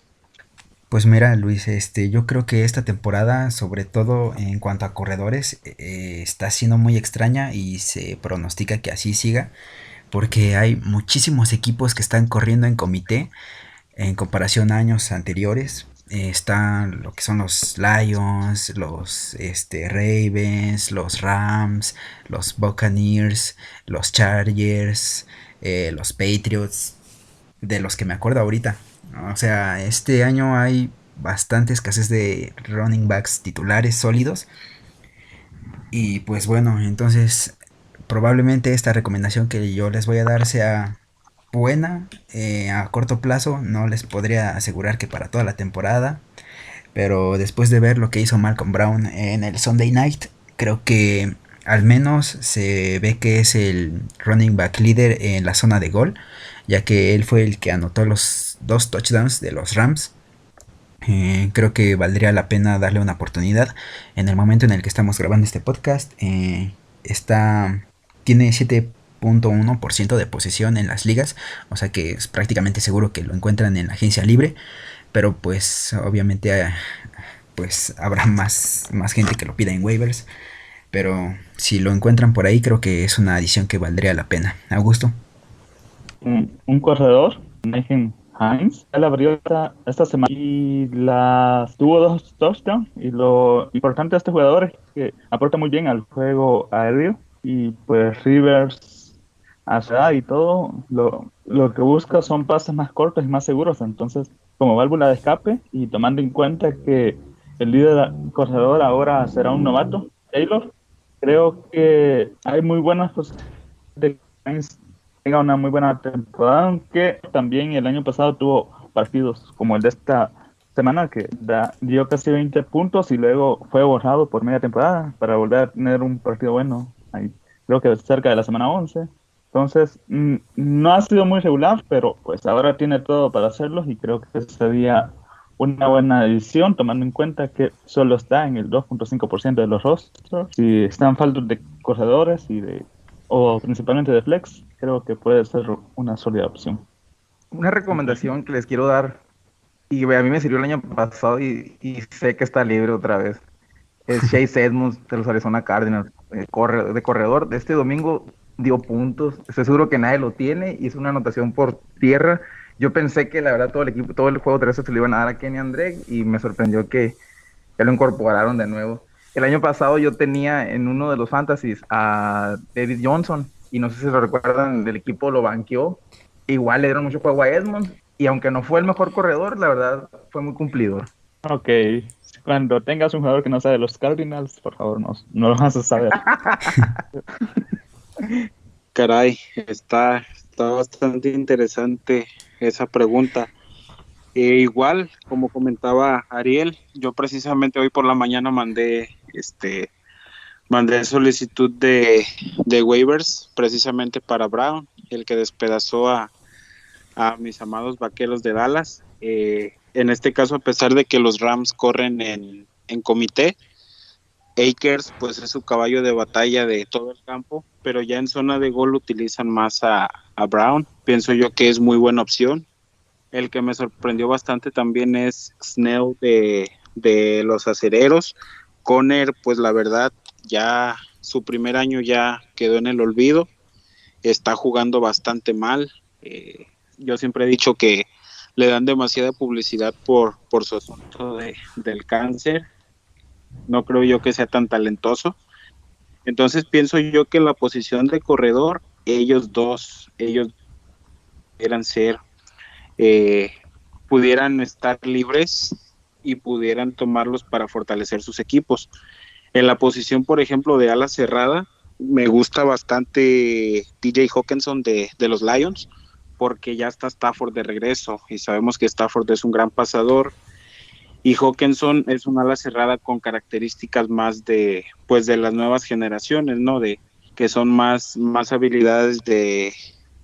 Pues mira, Luis, este, yo creo que esta temporada, sobre todo en cuanto a corredores, eh, está siendo muy extraña y se pronostica que así siga porque hay muchísimos equipos que están corriendo en comité en comparación a años anteriores. Eh, están lo que son los Lions, los este, Ravens, los Rams, los Buccaneers, los Chargers, eh, los Patriots, de los que me acuerdo ahorita. O sea, este año hay bastante escasez de running backs titulares sólidos. Y pues bueno, entonces probablemente esta recomendación que yo les voy a dar sea buena eh, a corto plazo. No les podría asegurar que para toda la temporada. Pero después de ver lo que hizo Malcolm Brown en el Sunday Night, creo que al menos se ve que es el running back líder en la zona de gol, ya que él fue el que anotó los dos touchdowns de los Rams. Eh, creo que valdría la pena darle una oportunidad. En el momento en el que estamos grabando este podcast, eh, está tiene 7.1% de posesión en las ligas, o sea que es prácticamente seguro que lo encuentran en la agencia libre, pero pues obviamente eh, pues habrá más, más gente que lo pida en waivers, pero si lo encuentran por ahí creo que es una adición que valdría la pena. Augusto. Un, corredor, Nathan Hines, él abrió esta, esta semana y las tuvo dos touchdowns y lo importante de este jugador es que aporta muy bien al juego aéreo y pues Rivers hacia y todo lo, lo que busca son pases más cortos y más seguros. Entonces como válvula de escape y tomando en cuenta que el líder corredor ahora será un novato Taylor creo que hay muy buenas posibilidades de que tenga una muy buena temporada aunque también el año pasado tuvo partidos como el de esta semana que da, dio casi 20 puntos y luego fue borrado por media temporada para volver a tener un partido bueno ahí, creo que cerca de la semana 11. Entonces, mm, no ha sido muy regular, pero pues ahora tiene todo para hacerlo y creo que sería una buena edición, tomando en cuenta que solo está en el 2.5% de los rostros. Si están faltos de corredores y de, o principalmente de flex, creo que puede ser una sólida opción. Una recomendación que les quiero dar, y a mí me sirvió el año pasado y, sé que está libre otra vez, es Chase Edmonds de los Arizona Cardinals, de corredor. De este domingo dio puntos, estoy seguro que nadie lo tiene, hizo una anotación por tierra yo pensé que la verdad todo el equipo, todo el juego terrestre se lo iban a dar a Kenny André y me sorprendió que ya lo incorporaron de nuevo. El año pasado yo tenía en uno de los fantasies a David Johnson y no sé si lo recuerdan, el equipo lo banqueó. Igual le dieron mucho juego a Edmond y aunque no fue el mejor corredor, la verdad fue muy cumplidor. Ok, cuando tengas un jugador que no sabe de los Cardinals, por favor, no, no lo vas a saber. Caray, está, está bastante interesante esa pregunta. Eh, igual, como comentaba Ariel, yo precisamente hoy por la mañana mandé este mandé solicitud de, de waivers precisamente para Brown, el que despedazó a, a mis amados vaqueros de Dallas. Eh, en este caso, a pesar de que los Rams corren en, en comité, Akers pues es su caballo de batalla de todo el campo, pero ya en zona de gol utilizan más a, a Brown. Pienso yo que es muy buena opción. El que me sorprendió bastante también es Snell de, de los acereros. Conner, pues la verdad, ya su primer año ya quedó en el olvido. Está jugando bastante mal. Eh, yo siempre he dicho que le dan demasiada publicidad por, por su asunto de, del cáncer no creo yo que sea tan talentoso. Entonces pienso yo que la posición de corredor, ellos dos, ellos pudieran ser, eh, pudieran estar libres y pudieran tomarlos para fortalecer sus equipos. En la posición, por ejemplo, de ala cerrada, me gusta bastante DJ Hawkinson de, de los Lions, porque ya está Stafford de regreso y sabemos que Stafford es un gran pasador y Hawkinson es una ala cerrada con características más de pues de las nuevas generaciones, ¿no? De que son más más habilidades de,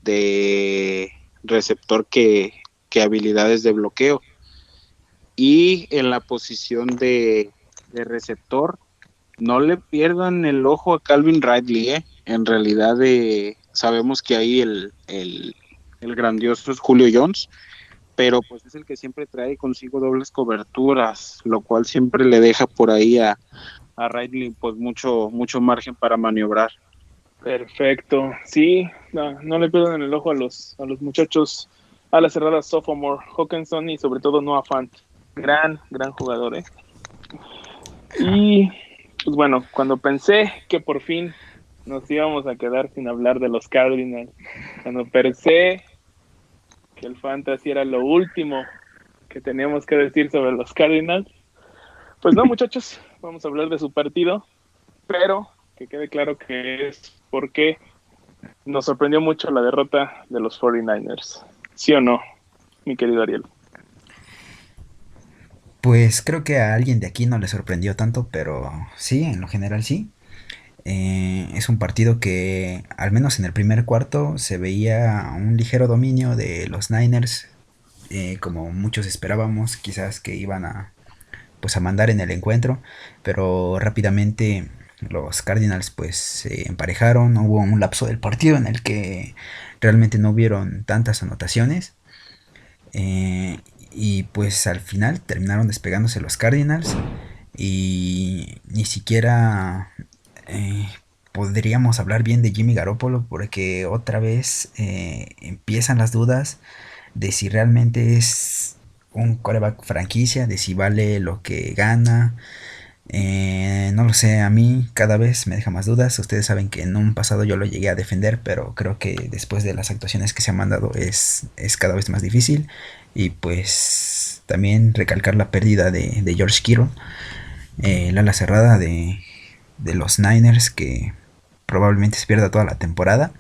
de receptor que, que habilidades de bloqueo. Y en la posición de, de receptor, no le pierdan el ojo a Calvin Ridley, ¿eh? En realidad eh, sabemos que ahí el, el grandioso es Julio Jones, pero pues es el que siempre trae consigo dobles coberturas, lo cual siempre le deja por ahí a, a Ridley pues mucho, mucho margen para maniobrar. Perfecto, sí, no, le pierdan el ojo a los, a los muchachos a la cerrada sophomore, Hawkinson y sobre todo Noah Fant, gran, gran jugador, ¿eh? Y pues bueno, cuando pensé que por fin nos íbamos a quedar sin hablar de los Cardinals, cuando pensé que el fantasy era lo último que teníamos que decir sobre los Cardinals. Pues no, muchachos, vamos a hablar de su partido, pero que quede claro que es porque nos sorprendió mucho la derrota de los 49ers. ¿Sí o no, mi querido Ariel? Pues creo que a alguien de aquí no le sorprendió tanto, pero sí, en lo general sí. Eh, es un partido que, al menos en el primer cuarto, se veía un ligero dominio de los Niners, eh, como muchos esperábamos, quizás que iban a, pues, a mandar en el encuentro, pero rápidamente los Cardinals pues se emparejaron, hubo un lapso del partido en el que realmente no hubieron tantas anotaciones. Eh, y pues al final terminaron despegándose los Cardinals y ni siquiera eh, podríamos hablar bien de Jimmy Garoppolo porque otra vez eh, empiezan las dudas de si realmente es un coreback franquicia, de si vale lo que gana. Eh, no lo sé, a mí cada vez me deja más dudas. Ustedes saben que en un pasado yo lo llegué a defender, pero creo que después de las actuaciones que se han mandado es, es cada vez más difícil. Y pues también recalcar la pérdida de, de George Kittle, la ala cerrada de, de los Niners que probablemente se pierda toda la temporada.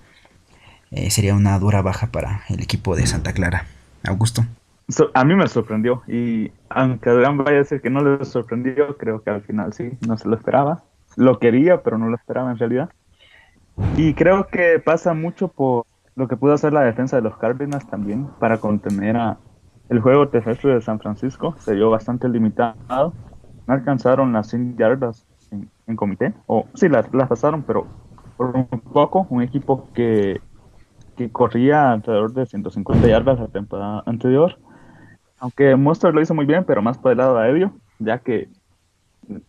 Eh, sería una dura baja para el equipo de Santa Clara. Augusto. a mí me sorprendió y aunque Adrián vaya a decir que no le sorprendió, creo que al final sí, no se lo esperaba. Lo quería, pero no lo esperaba en realidad. Y creo que pasa mucho por lo que pudo hacer la defensa de los Cardinals también para contener a el juego terrestre de San Francisco. Se vio bastante limitado. No alcanzaron las 100 yardas en, comité. O sí, las, las pasaron, pero por un poco. Un equipo que, que corría alrededor de 150 yardas la temporada anterior. Aunque Monster lo hizo muy bien, pero más por el lado aéreo, ya que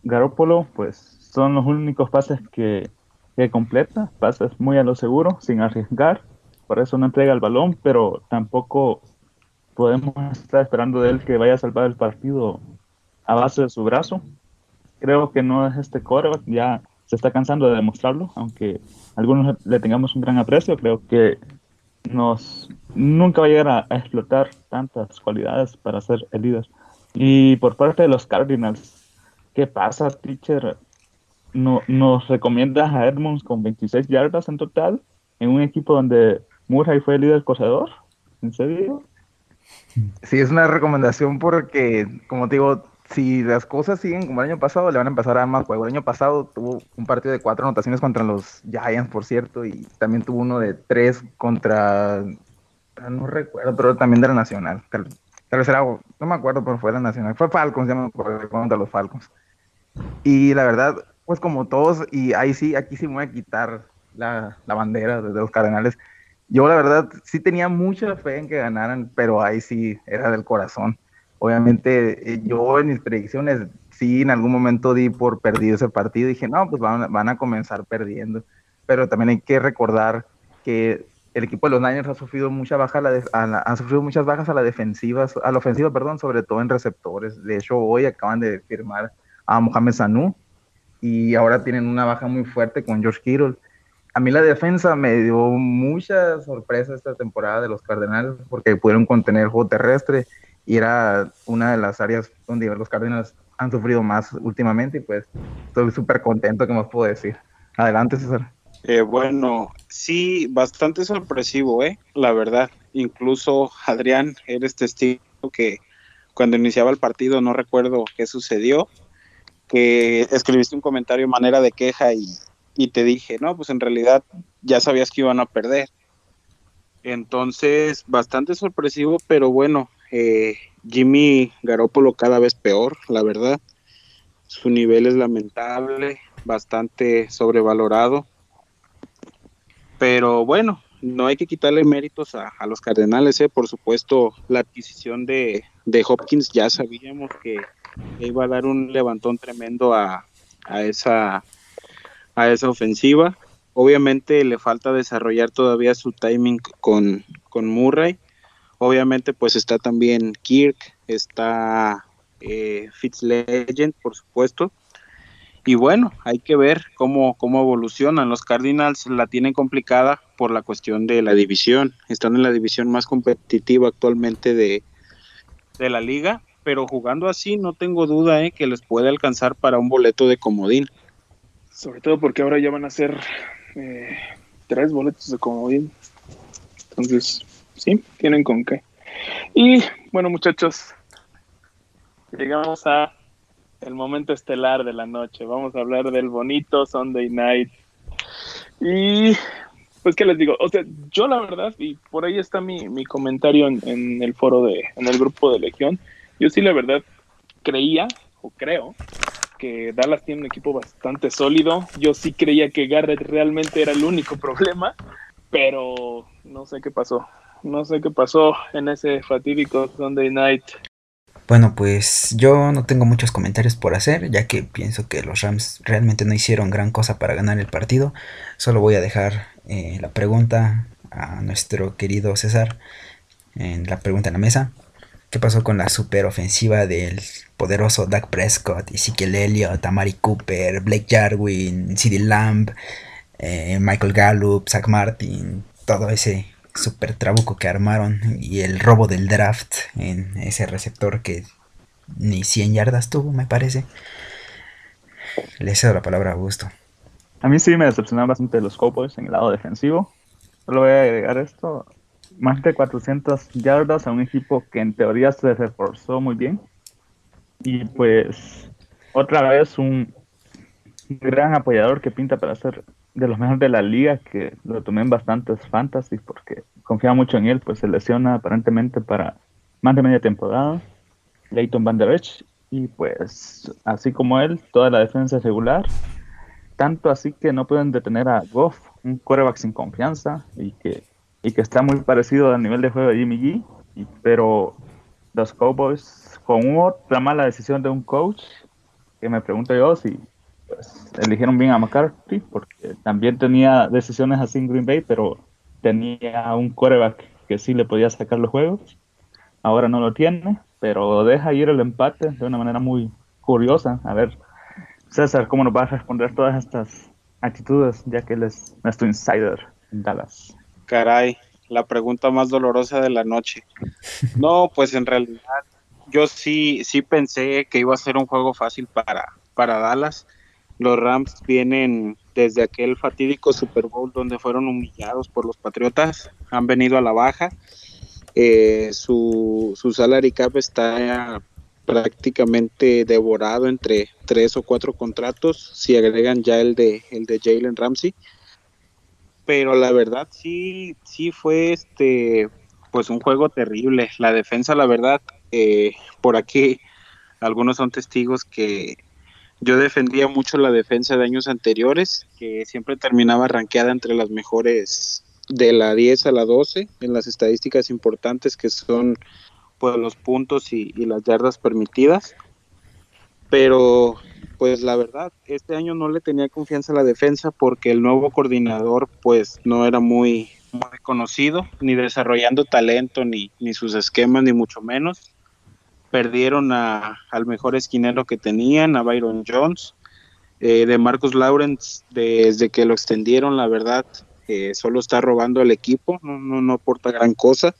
Garoppolo, pues son los únicos pases que, que completa, pases muy a lo seguro, sin arriesgar. Por eso no entrega el balón, pero tampoco podemos estar esperando de él que vaya a salvar el partido a base de su brazo. Creo que no es este coreback, ya se está cansando de demostrarlo, aunque algunos le tengamos un gran aprecio, creo que nos nunca va a llegar a, explotar tantas cualidades para ser el líder. Y por parte de los Cardinals, ¿qué pasa, teacher? No, ¿Nos recomiendas a Edmonds con 26 yardas en total en un equipo donde Murray fue el líder corredor? ¿En serio? Sí, es una recomendación porque, como te digo, si las cosas siguen como el año pasado, le van a empezar a dar más juego. El año pasado tuvo un partido de cuatro anotaciones contra los Giants, por cierto, y también tuvo uno de tres contra, ah, no recuerdo, pero también de la Nacional. Tal, vez era, no me acuerdo, pero fue la Nacional. Fue Falcons, ya me acuerdo, contra los Falcons. Y la verdad, pues como todos, y ahí sí, aquí sí me voy a quitar la, la bandera de los Cardenales. Yo la verdad sí tenía mucha fe en que ganaran, pero ahí sí era del corazón Obviamente, eh, yo en mis predicciones sí en algún momento di por perdido ese partido. Dije, no, pues van, a comenzar perdiendo. Pero también hay que recordar que el equipo de los Niners ha sufrido mucha baja ha sufrido muchas bajas a la defensiva, a la ofensiva, perdón, sobre todo en receptores. De hecho, hoy acaban de firmar a Mohamed Sanu y ahora tienen una baja muy fuerte con George Kittle. A mí la defensa me dio mucha sorpresa esta temporada de los Cardenales porque pudieron contener juego terrestre y era una de las áreas donde los Cardinals han sufrido más últimamente y pues estoy súper contento que más puedo decir. Adelante, César. Eh, bueno, sí, bastante sorpresivo, ¿eh? La verdad. Incluso, Adrián, eres testigo que cuando iniciaba el partido no recuerdo qué sucedió, que escribiste un comentario manera de queja y, y te dije, no, pues en realidad ya sabías que iban a perder. Entonces, bastante sorpresivo, pero bueno, eh, Jimmy Garoppolo cada vez peor, la verdad. Su nivel es lamentable, bastante sobrevalorado. Pero bueno, no hay que quitarle méritos a, los Cardenales. ¿eh? Por supuesto, la adquisición de, Hopkins ya sabíamos que iba a dar un levantón tremendo a, esa, ofensiva. Obviamente le falta desarrollar todavía su timing con Murray Obviamente pues está también Kirk, está eh, Fitzlegend, por supuesto. Y bueno, hay que ver cómo, cómo evolucionan. Los Cardinals la tienen complicada por la cuestión de la división. Están en la división más competitiva actualmente de, la liga, pero jugando así no tengo duda eh, que les puede alcanzar para un boleto de comodín. Sobre todo porque ahora ya van a ser eh, tres boletos de comodín. Entonces, sí, tienen con qué. Y bueno, muchachos, llegamos a el momento estelar de la noche. Vamos a hablar del bonito Sunday Night. Y pues, ¿qué les digo? O sea, yo la verdad, y por ahí está mi, mi comentario en, el foro de, en el grupo de Legión, yo sí la verdad creía, o creo, que Dallas tiene un equipo bastante sólido. Yo sí creía que Garrett realmente era el único problema, pero no sé qué pasó no sé qué pasó en ese fatídico Sunday Night. Bueno, pues yo no tengo muchos comentarios por hacer, ya que pienso que los Rams realmente no hicieron gran cosa para ganar el partido. Solo voy a dejar eh, la pregunta a nuestro querido César, en la pregunta en la mesa. ¿Qué pasó con la super ofensiva del poderoso Doug Prescott, Ezekiel Elliott, Amari Cooper, Blake Jarwin, CeeDee Lamb, eh, Michael Gallup, Zach Martin, todo ese super trabuco que armaron y el robo del draft en ese receptor que ni 100 yardas tuvo, me parece. Le cedo la palabra a Augusto. A mí sí me decepcionaron bastante los Cowboys en el lado defensivo. Solo voy a agregar esto. Más de 400 yardas a un equipo que en teoría se reforzó muy bien. Y pues otra vez un gran apoyador que pinta para ser de los mejores de la liga, que lo tomé en bastantes fantasy porque confiaba mucho en él, pues se lesiona aparentemente para más de media temporada. Leighton Van Der Esch, y pues así como él, toda la defensa es regular. Tanto así que no pueden detener a Goff, un quarterback sin confianza y que, y que está muy parecido al nivel de juego de Jimmy G. Y, pero los Cowboys, con otra mala decisión de un coach, que me pregunto yo si pues, eligieron bien a McCarthy, porque también tenía decisiones así en Green Bay, pero tenía un quarterback que sí le podía sacar los juegos. Ahora no lo tiene, pero deja ir el empate de una manera muy curiosa. A ver, César, ¿cómo nos va a responder todas estas actitudes, ya que él es nuestro insider en Dallas? Caray, la pregunta más dolorosa de la noche. No, pues en realidad yo sí, sí pensé que iba a ser un juego fácil para, para Dallas. Los Rams vienen desde aquel fatídico Super Bowl donde fueron humillados por los Patriotas, han venido a la baja. Eh, su, su salary cap está prácticamente devorado entre tres o cuatro contratos, si agregan ya el de el de Jalen Ramsey. Pero la verdad sí, sí fue este pues un juego terrible. La defensa, la verdad, eh, por aquí algunos son testigos que yo defendía mucho la defensa de años anteriores, que siempre terminaba rankeada entre las mejores de la 10 a la 12 en las estadísticas importantes que son pues los puntos y, las yardas permitidas. Pero pues la verdad, este año no le tenía confianza a la defensa porque el nuevo coordinador pues no era muy, muy conocido, ni desarrollando talento, ni, ni sus esquemas, ni mucho menos perdieron a, al mejor esquinero que tenían, a Byron Jones. Eh, de Marcus Lawrence, desde que lo extendieron, la verdad, eh, solo está robando al equipo, no, no, no aporta gran cosa.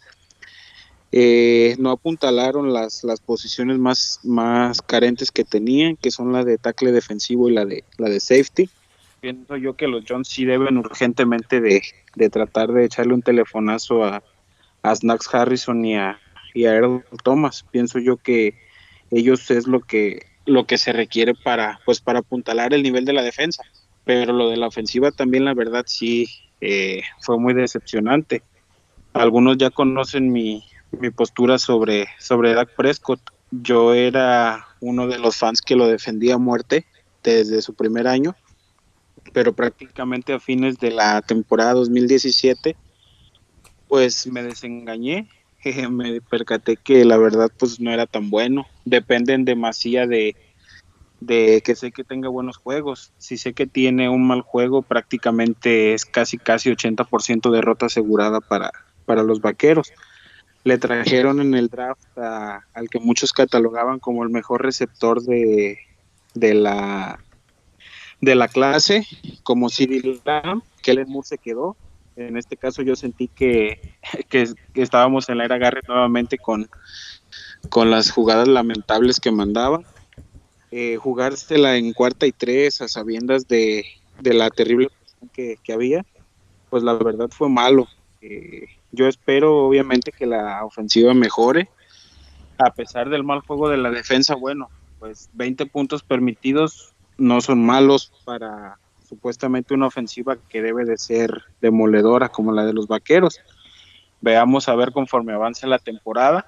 Eh, no apuntalaron las, las posiciones más, más carentes que tenían, que son la de tackle defensivo y la de, la de safety. Pienso yo que los Jones sí deben urgentemente de, de tratar de echarle un telefonazo a, a Snacks Harrison y a, y a Earl Thomas. Pienso yo que ellos es lo que lo que se requiere para pues para apuntalar el nivel de la defensa. Pero lo de la ofensiva también la verdad sí eh, fue muy decepcionante. Algunos ya conocen mi, mi postura sobre, sobre Dak Prescott. Yo era uno de los fans que lo defendía a muerte desde su primer año, pero prácticamente a fines de la temporada 2017, pues me desengañé me percaté que la verdad pues no era tan bueno. Dependen demasiado de, de que sé que tenga buenos juegos. Si sé que tiene un mal juego, prácticamente es casi casi 80% derrota asegurada para, para los vaqueros. Le trajeron en el draft al que muchos catalogaban como el mejor receptor de, de la de la clase, como Cyril Lamb, Kellen Moore se quedó, en este caso yo sentí que, estábamos en la era Garrett nuevamente con, con las jugadas lamentables que mandaba. Eh, jugársela en cuarta y tres a sabiendas de, la terrible que, que había, pues la verdad fue malo. Eh, yo espero obviamente que la ofensiva mejore, a pesar del mal juego de la defensa, bueno, pues 20 puntos permitidos no son malos para, supuestamente una ofensiva que debe de ser demoledora como la de los Vaqueros. Veamos a ver conforme avance la temporada,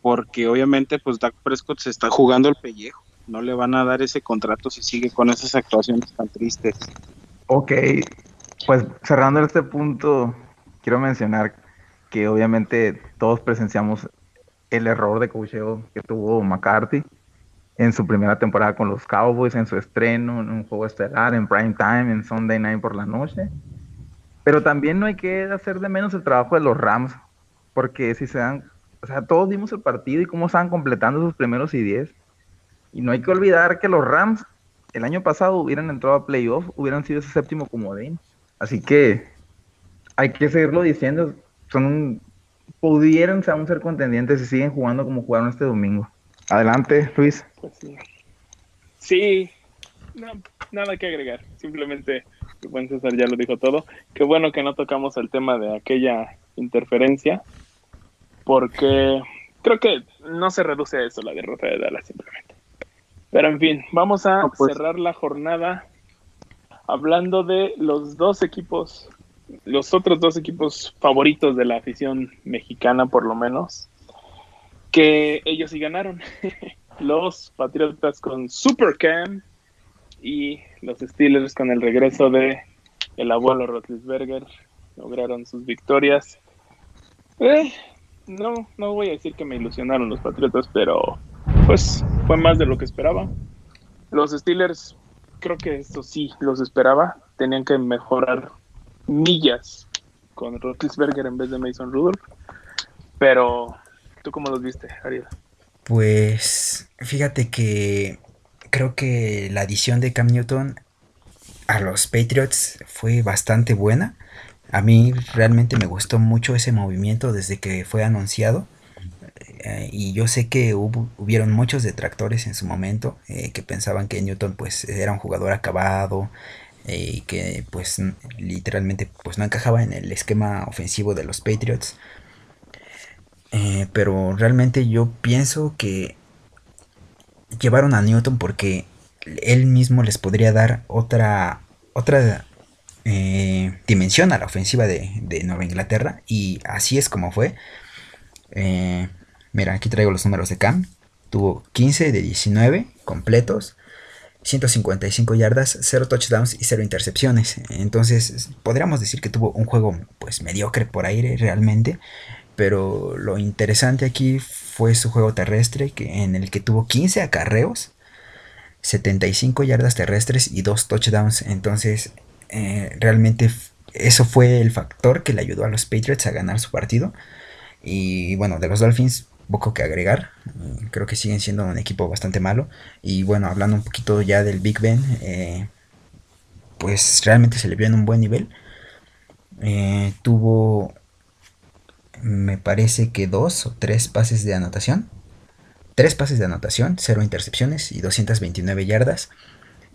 porque obviamente pues Dak Prescott se está jugando el pellejo. No le van a dar ese contrato si sigue con esas actuaciones tan tristes. Ok, pues cerrando este punto, quiero mencionar que obviamente todos presenciamos el error de cocheo que tuvo McCarthy en su primera temporada con los Cowboys, en su estreno, en un juego estelar, en prime time, en Sunday night por la noche. Pero también no hay que hacer de menos el trabajo de los Rams, porque si se dan, o sea, todos vimos el partido y cómo estaban completando sus primeros y diez. Y no hay que olvidar que los Rams el año pasado hubieran entrado a playoff, hubieran sido ese séptimo comodín. Así que hay que seguirlo diciendo, son pudieran aún ser contendientes si siguen jugando como jugaron este domingo. Adelante, Luis. Pues sí, nada que agregar. Simplemente, el buen César ya lo dijo todo. Qué bueno que no tocamos el tema de aquella interferencia, porque creo que no se reduce a eso la derrota de Dallas simplemente. Pero en fin, vamos a pues cerrar la jornada hablando de los dos equipos, los otros dos equipos favoritos de la afición mexicana, por lo menos, que ellos sí ganaron. los Patriotas con Supercam y los Steelers con el regreso de el abuelo Rotlisberger lograron sus victorias. Eh, no, no voy a decir que me ilusionaron los Patriotas, pero pues fue más de lo que esperaba. Los Steelers, creo que esto sí los esperaba. Tenían que mejorar millas con Rotlisberger en vez de Mason Rudolph. Pero, ¿tú cómo los viste, Ariel? Pues, fíjate que creo que la adición de Cam Newton a los Patriots fue bastante buena. A mí realmente me gustó mucho ese movimiento desde que fue anunciado. Eh, y yo sé que hubo, hubieron muchos detractores en su momento eh, que pensaban que Newton pues era un jugador acabado eh, y que pues literalmente pues no encajaba en el esquema ofensivo de los Patriots. Pero realmente yo pienso que llevaron a Newton porque él mismo les podría dar otra otra eh, dimensión a la ofensiva de, Nueva Inglaterra. Y así es como fue. Eh, mira, aquí traigo los números de Cam. Tuvo 15 de 19 completos. 155 yardas, 0 touchdowns y 0 intercepciones. Entonces, podríamos decir que tuvo un juego pues mediocre por aire realmente, pero lo interesante aquí fue su juego terrestre que, en el que tuvo 15 acarreos, 75 yardas terrestres y 2 touchdowns. Entonces, eh, realmente eso fue el factor que le ayudó a los Patriots a ganar su partido. Y bueno, de los Dolphins, poco que agregar. Mm, creo que siguen siendo un equipo bastante malo. Y bueno, hablando un poquito ya del Big Ben, eh, pues realmente se le vio en un buen nivel. Eh, tuvo, me parece que dos o tres pases de anotación. Tres pases de anotación, cero intercepciones y 229 yardas.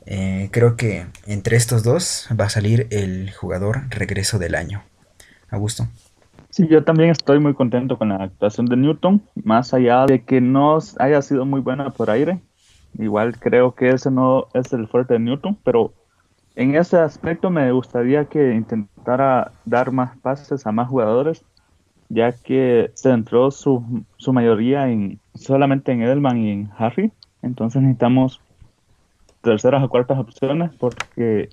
Eh, creo que entre estos dos va a salir el jugador regreso del año. Augusto. Sí, yo también estoy muy contento con la actuación de Newton, más allá de que no haya sido muy buena por aire. Igual creo que ese no es el fuerte de Newton, pero en ese aspecto me gustaría que intentara dar más pases a más jugadores, ya que centró su, su mayoría en solamente en Edelman y en Harry. Entonces necesitamos terceras o cuartas opciones porque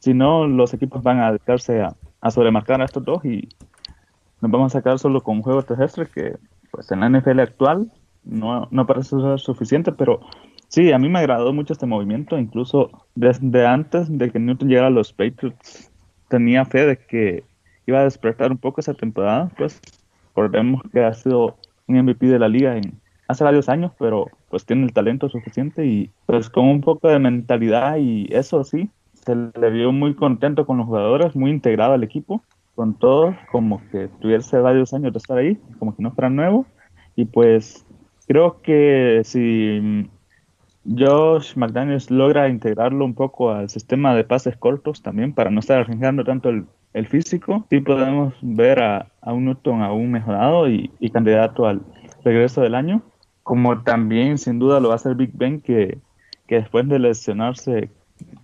si no los equipos van a dedicarse a, a, sobremarcar a estos dos y nos vamos a sacar solo con un juego terrestre que pues en la NFL actual no, no parece ser suficiente, pero sí, a mí me agradó mucho este movimiento, incluso desde antes de que Newton llegara a los Patriots tenía fe de que iba a despertar un poco esa temporada, pues recordemos que ha sido un MVP de la liga en, hace varios años, pero pues tiene el talento suficiente y pues con un poco de mentalidad y eso sí, se le vio muy contento con los jugadores, muy integrado al equipo, con todos, como que tuviese varios años de estar ahí, como que no fuera nuevo. Y pues creo que si Josh McDaniels logra integrarlo un poco al sistema de pases cortos también para no estar arriesgando tanto el, el físico, sí podemos ver a, a un Newton aún mejorado y, y candidato al regreso del año. Como también sin duda lo va a hacer Big Ben, que, después de lesionarse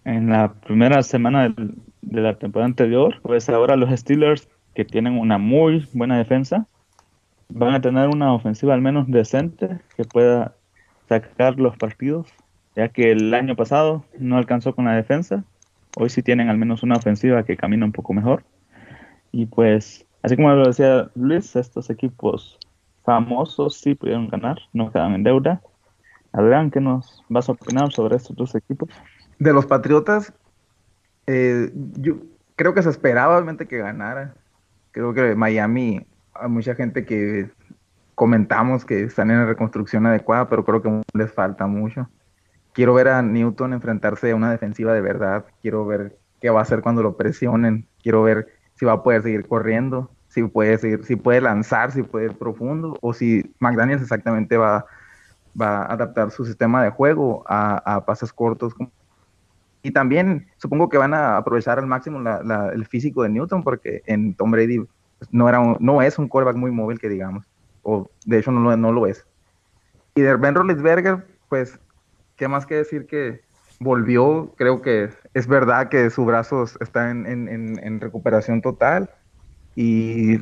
en la primera semana de la temporada anterior, pues ahora los Steelers, que tienen una muy buena defensa, van a tener una ofensiva al menos decente que pueda sacar los partidos, ya que el año pasado no alcanzó con la defensa, hoy sí tienen al menos una ofensiva que camina un poco mejor. Y pues, así como lo decía Luis, estos equipos famosos sí pudieron ganar, no quedan en deuda. Adrián, ¿qué nos vas a opinar sobre estos dos equipos? De los Patriotas, eh, yo creo que se esperaba obviamente que ganara. Creo que Miami, hay mucha gente que comentamos que están en la reconstrucción adecuada, pero creo que les falta mucho. Quiero ver a Newton enfrentarse a una defensiva de verdad. Quiero ver qué va a hacer cuando lo presionen. Quiero ver si va a poder seguir corriendo si puede, seguir, si puede lanzar, si puede ir profundo, o si McDaniels exactamente va, va a adaptar su sistema de juego a, pases cortos. Y también supongo que van a aprovechar al máximo el físico de Newton, porque en Tom Brady pues, no, era no es un quarterback muy móvil, que digamos, o de hecho no, no lo es. Y de Ben Roethlisberger, pues, ¿qué más que decir que volvió, creo que es verdad que su brazo está en, en, en recuperación total y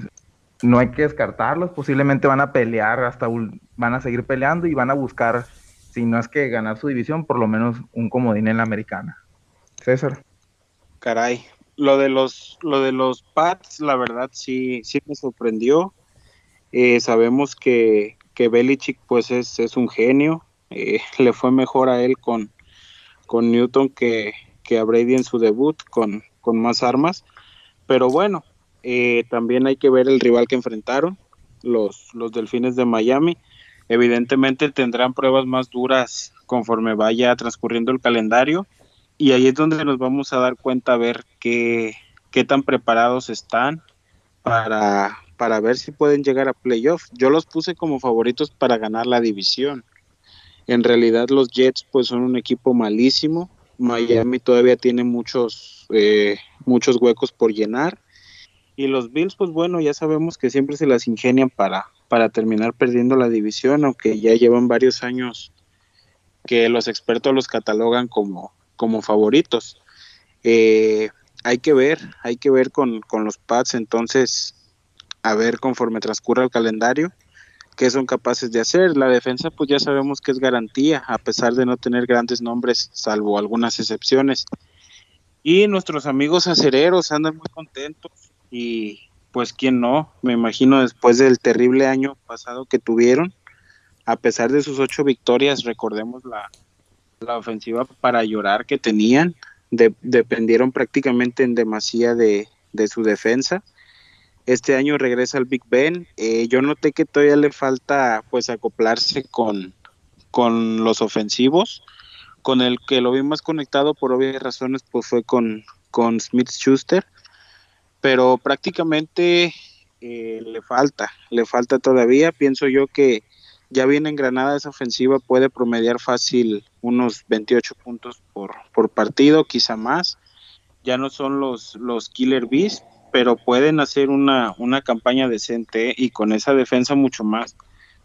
no hay que descartarlos, posiblemente van a pelear hasta, van a seguir peleando y van a buscar, si no es que ganar su división, por lo menos un comodín en la americana. César. Caray, lo de los, lo los Pats, la verdad sí, sí me sorprendió. Eh, sabemos que, que Belichick pues es, un genio, eh, le fue mejor a él con, Newton que, que a Brady en su debut, con, más armas, pero bueno, eh, también hay que ver el rival que enfrentaron, los, Delfines de Miami. Evidentemente tendrán pruebas más duras conforme vaya transcurriendo el calendario. Y ahí es donde nos vamos a dar cuenta a ver qué tan preparados están para, para ver si pueden llegar a playoff. Yo los puse como favoritos para ganar la división. En realidad los Jets pues son un equipo malísimo. Miami todavía tiene muchos, eh, muchos huecos por llenar y los Bills, pues bueno, ya sabemos que siempre se las ingenian para, para terminar perdiendo la división, aunque ya llevan varios años que los expertos los catalogan como, como favoritos. Eh, hay que ver, hay que ver con, con los Pats entonces, a ver conforme transcurra el calendario, qué son capaces de hacer. La defensa, pues ya sabemos que es garantía, a pesar de no tener grandes nombres, salvo algunas excepciones. Y nuestros amigos acereros andan muy contentos y pues quién no, me imagino después del terrible año pasado que tuvieron, a pesar de sus ocho victorias, recordemos la, la ofensiva para llorar que tenían, dependieron prácticamente en demasía de, de, su defensa. Este año regresa el Big Ben. Eh, yo noté que todavía le falta pues acoplarse con, con los ofensivos. Con el que lo vi más conectado por obvias razones pues fue con, con Smith Schuster pero prácticamente eh, le falta, le falta todavía. Pienso yo que ya viene engranada esa ofensiva, puede promediar fácil unos 28 puntos por, por partido, quizá más. Ya no son los, los Killer Bees, pero pueden hacer una, una campaña decente y con esa defensa mucho más.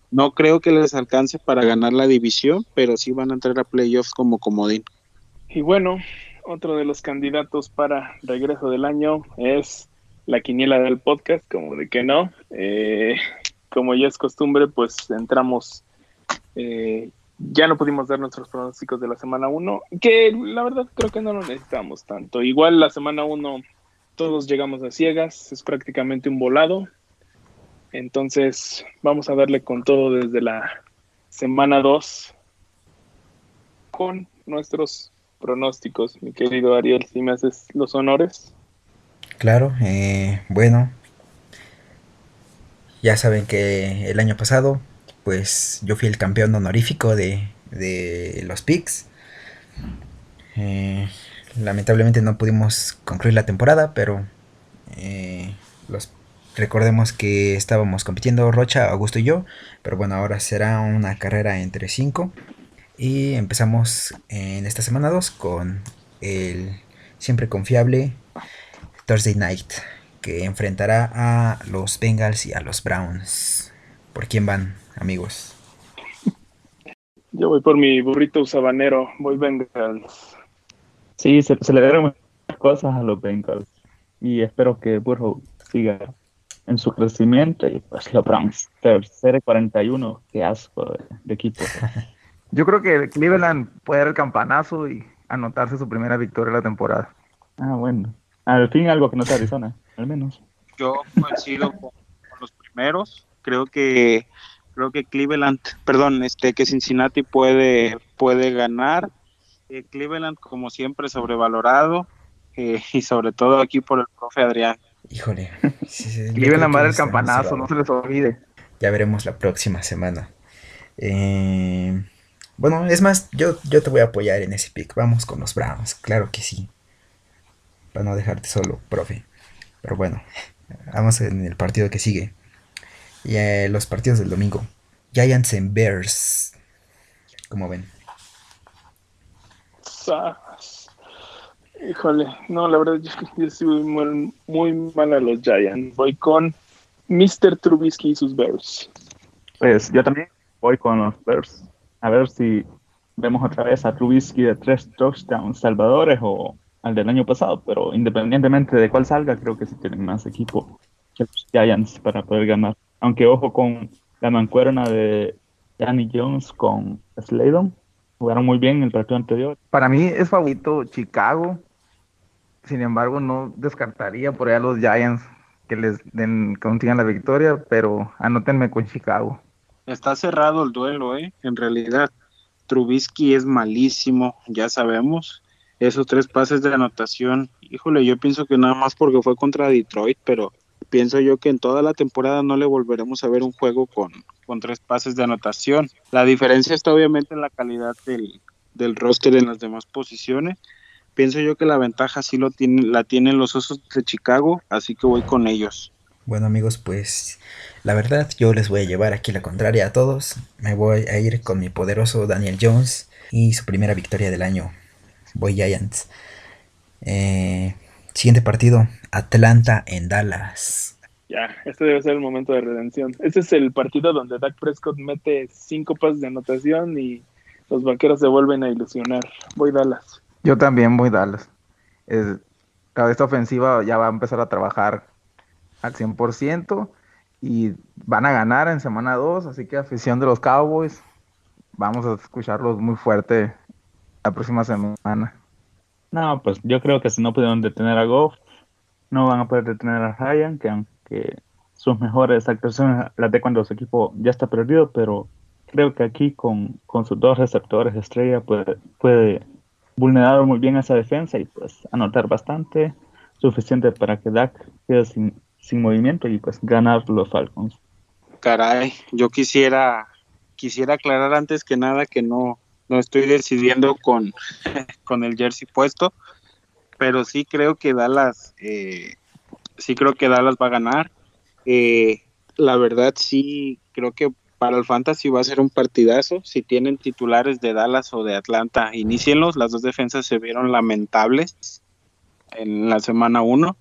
No creo que les alcance para ganar la división, pero sí van a entrar a playoffs como comodín. Y bueno, otro de los candidatos para regreso del año es la quiniela del podcast, como de que no. Eh, como ya es costumbre, pues entramos. Eh, ya no pudimos dar nuestros pronósticos de la semana 1, que la verdad creo que no lo necesitamos tanto. Igual la semana 1 todos llegamos a ciegas, es prácticamente un volado. Entonces vamos a darle con todo desde la semana 2 con nuestros pronósticos. Mi querido Ariel, si me haces los honores. Claro, eh, bueno, ya saben que el año pasado, pues yo fui el campeón honorífico de, de los picks. Eh, lamentablemente no pudimos concluir la temporada, pero eh, recordemos que estábamos compitiendo Rocha, Augusto y yo, pero bueno, ahora será una carrera entre cinco. Y empezamos en esta semana 2 con el siempre confiable Thursday Night, que enfrentará a los Bengals y a los Browns. ¿Por quién van, amigos? Yo voy por mi burrito sabanero, voy Bengals. Sí, se, le dieron muchas cosas a los Bengals y espero que Burrow siga en su crecimiento y pues los Browns, tercero 41, qué asco de equipo. Yo creo que Cleveland puede dar el campanazo y anotarse su primera victoria de la temporada. Ah, bueno. Al fin algo que no sea Arizona, al menos. Yo coincido con, los primeros. Creo que creo que Cleveland, perdón, este que Cincinnati puede puede ganar. Eh, Cleveland como siempre sobrevalorado eh, y sobre todo aquí por el profe Adrián. Híjole. Cleveland va el campanazo, no se les olvide. Ya veremos la próxima semana. Eh, bueno, es más, yo, yo te voy a apoyar en ese pick. Vamos con los Browns, claro que sí para no dejarte solo, profe. Pero bueno, vamos en el partido que sigue. Y eh, los partidos del domingo. Giants en Bears. ¿Cómo ven? Híjole, no, la verdad yo, estoy muy, muy, mal a los Giants. Voy con Mr. Trubisky y sus Bears. Pues yo también voy con los Bears. A ver si vemos otra vez a Trubisky de tres touchdowns salvadores o al del año pasado, pero independientemente de cuál salga, creo que sí tienen más equipo que los Giants para poder ganar. Aunque ojo con la mancuerna de Danny Jones con Slaydon, jugaron muy bien el partido anterior. Para mí es favorito Chicago, sin embargo no descartaría por allá los Giants que les den, consigan la victoria, pero anótenme con Chicago. Está cerrado el duelo, ¿eh? En realidad, Trubisky es malísimo, ya sabemos. Esos tres pases de anotación, híjole, yo pienso que nada más porque fue contra Detroit, pero pienso yo que en toda la temporada no le volveremos a ver un juego con, con tres pases de anotación. La diferencia está obviamente en la calidad del, del roster en las demás posiciones. Pienso yo que la ventaja sí lo tiene, la tienen los Osos de Chicago, así que voy con ellos. Bueno amigos, pues la verdad yo les voy a llevar aquí la contraria a todos. Me voy a ir con mi poderoso Daniel Jones y su primera victoria del año. Voy Giants. Eh, siguiente partido, Atlanta en Dallas. Ya, este debe ser el momento de redención. Este es el partido donde Dak Prescott mete cinco pases de anotación y los vaqueros se vuelven a ilusionar. Voy Dallas. Yo también voy Dallas. Es, esta ofensiva ya va a empezar a trabajar al 100% y van a ganar en semana 2, así que afición de los Cowboys, vamos a escucharlos muy fuerte la próxima semana. No, pues yo creo que si no pudieron detener a Goff, no van a poder detener a Ryan, que aunque sus mejores actuaciones las de cuando su equipo ya está perdido, pero creo que aquí con, con sus dos receptores estrella puede, puede vulnerar muy bien esa defensa y pues anotar bastante, suficiente para que Dak quede sin, sin movimiento y pues ganar los Falcons. Caray, yo quisiera quisiera aclarar antes que nada que no no estoy decidiendo con, con el jersey puesto, pero sí creo que Dallas eh, sí creo que Dallas va a ganar. Eh, la verdad sí creo que para el fantasy va a ser un partidazo. Si tienen titulares de Dallas o de Atlanta, inicienlos. Las dos defensas se vieron lamentables en la semana 1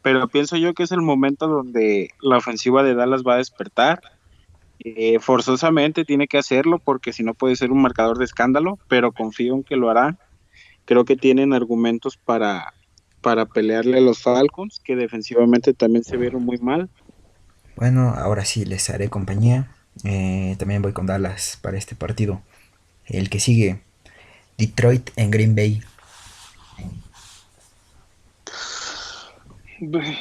pero pienso yo que es el momento donde la ofensiva de Dallas va a despertar. Eh, forzosamente tiene que hacerlo porque si no puede ser un marcador de escándalo, pero confío en que lo hará. Creo que tienen argumentos para, para pelearle a los Falcons, que defensivamente también se vieron muy mal. Bueno, ahora sí les haré compañía. Eh, también voy con Dallas para este partido. El que sigue, Detroit en Green Bay.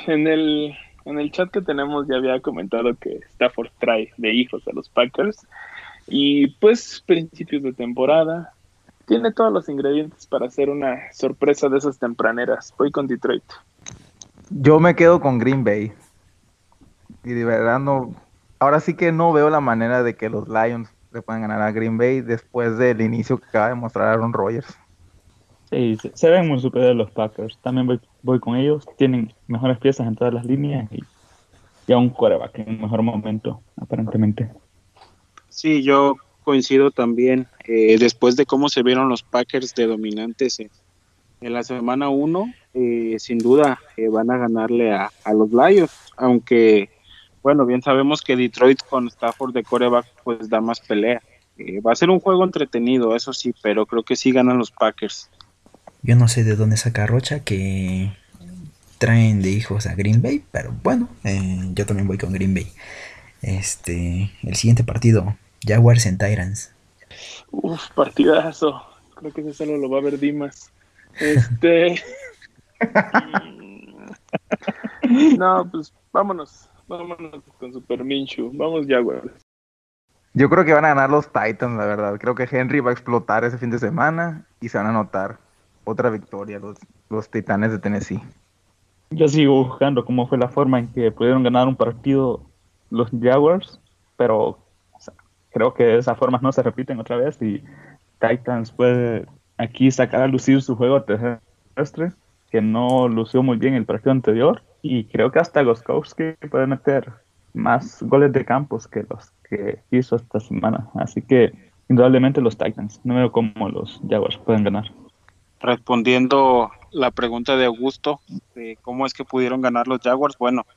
En el, en el chat que tenemos ya había comentado que Stafford trae de hijos a los Packers. Y pues principios de temporada. Tiene todos los ingredientes para hacer una sorpresa de esas tempraneras. Voy con Detroit. Yo me quedo con Green Bay. Y de verdad no. Ahora sí que no veo la manera de que los Lions le puedan ganar a Green Bay después del inicio que acaba de mostrar Aaron Rodgers. Sí, se, ven muy superiores los Packers. También voy, voy con ellos. Tienen mejores piezas en todas las líneas y ya un quarterback en un mejor momento, aparentemente. Sí, yo coincido también. eh, después de cómo se vieron los Packers de dominantes en, la semana 1, sin duda eh, van a ganarle a, a los Lions, aunque, bueno, bien sabemos que Detroit con Stafford de coreback pues da más pelea. Eh, va a ser un juego entretenido, eso sí, pero creo que sí ganan los Packers. Yo no sé de dónde saca Rocha que traen de hijos a Green Bay, pero bueno, eh, yo también voy con Green Bay. Este, el siguiente partido, Jaguars en Tyrants. Uf, partidazo. Creo que ese solo lo va a ver Dimas. Este. no, pues vámonos. Vámonos con Super Minshew. Vamos, Jaguars. Yo creo que van a ganar los Titans, la verdad. Creo que Henry va a explotar ese fin de semana y se van a anotar otra victoria los, los Titanes de Tennessee. Yo sigo buscando cómo fue la forma en que pudieron ganar un partido los Jaguars, pero creo que esas formas no se repiten otra vez y Titans puede aquí sacar a lucir su juego terrestre, que no lució muy bien el partido anterior, y creo que hasta Goskowski puede meter más goles de campos que los que hizo esta semana. Así que indudablemente los Titans. No veo cómo los Jaguars pueden ganar. Respondiendo la pregunta de Augusto, de cómo es que pudieron ganar los Jaguars, bueno,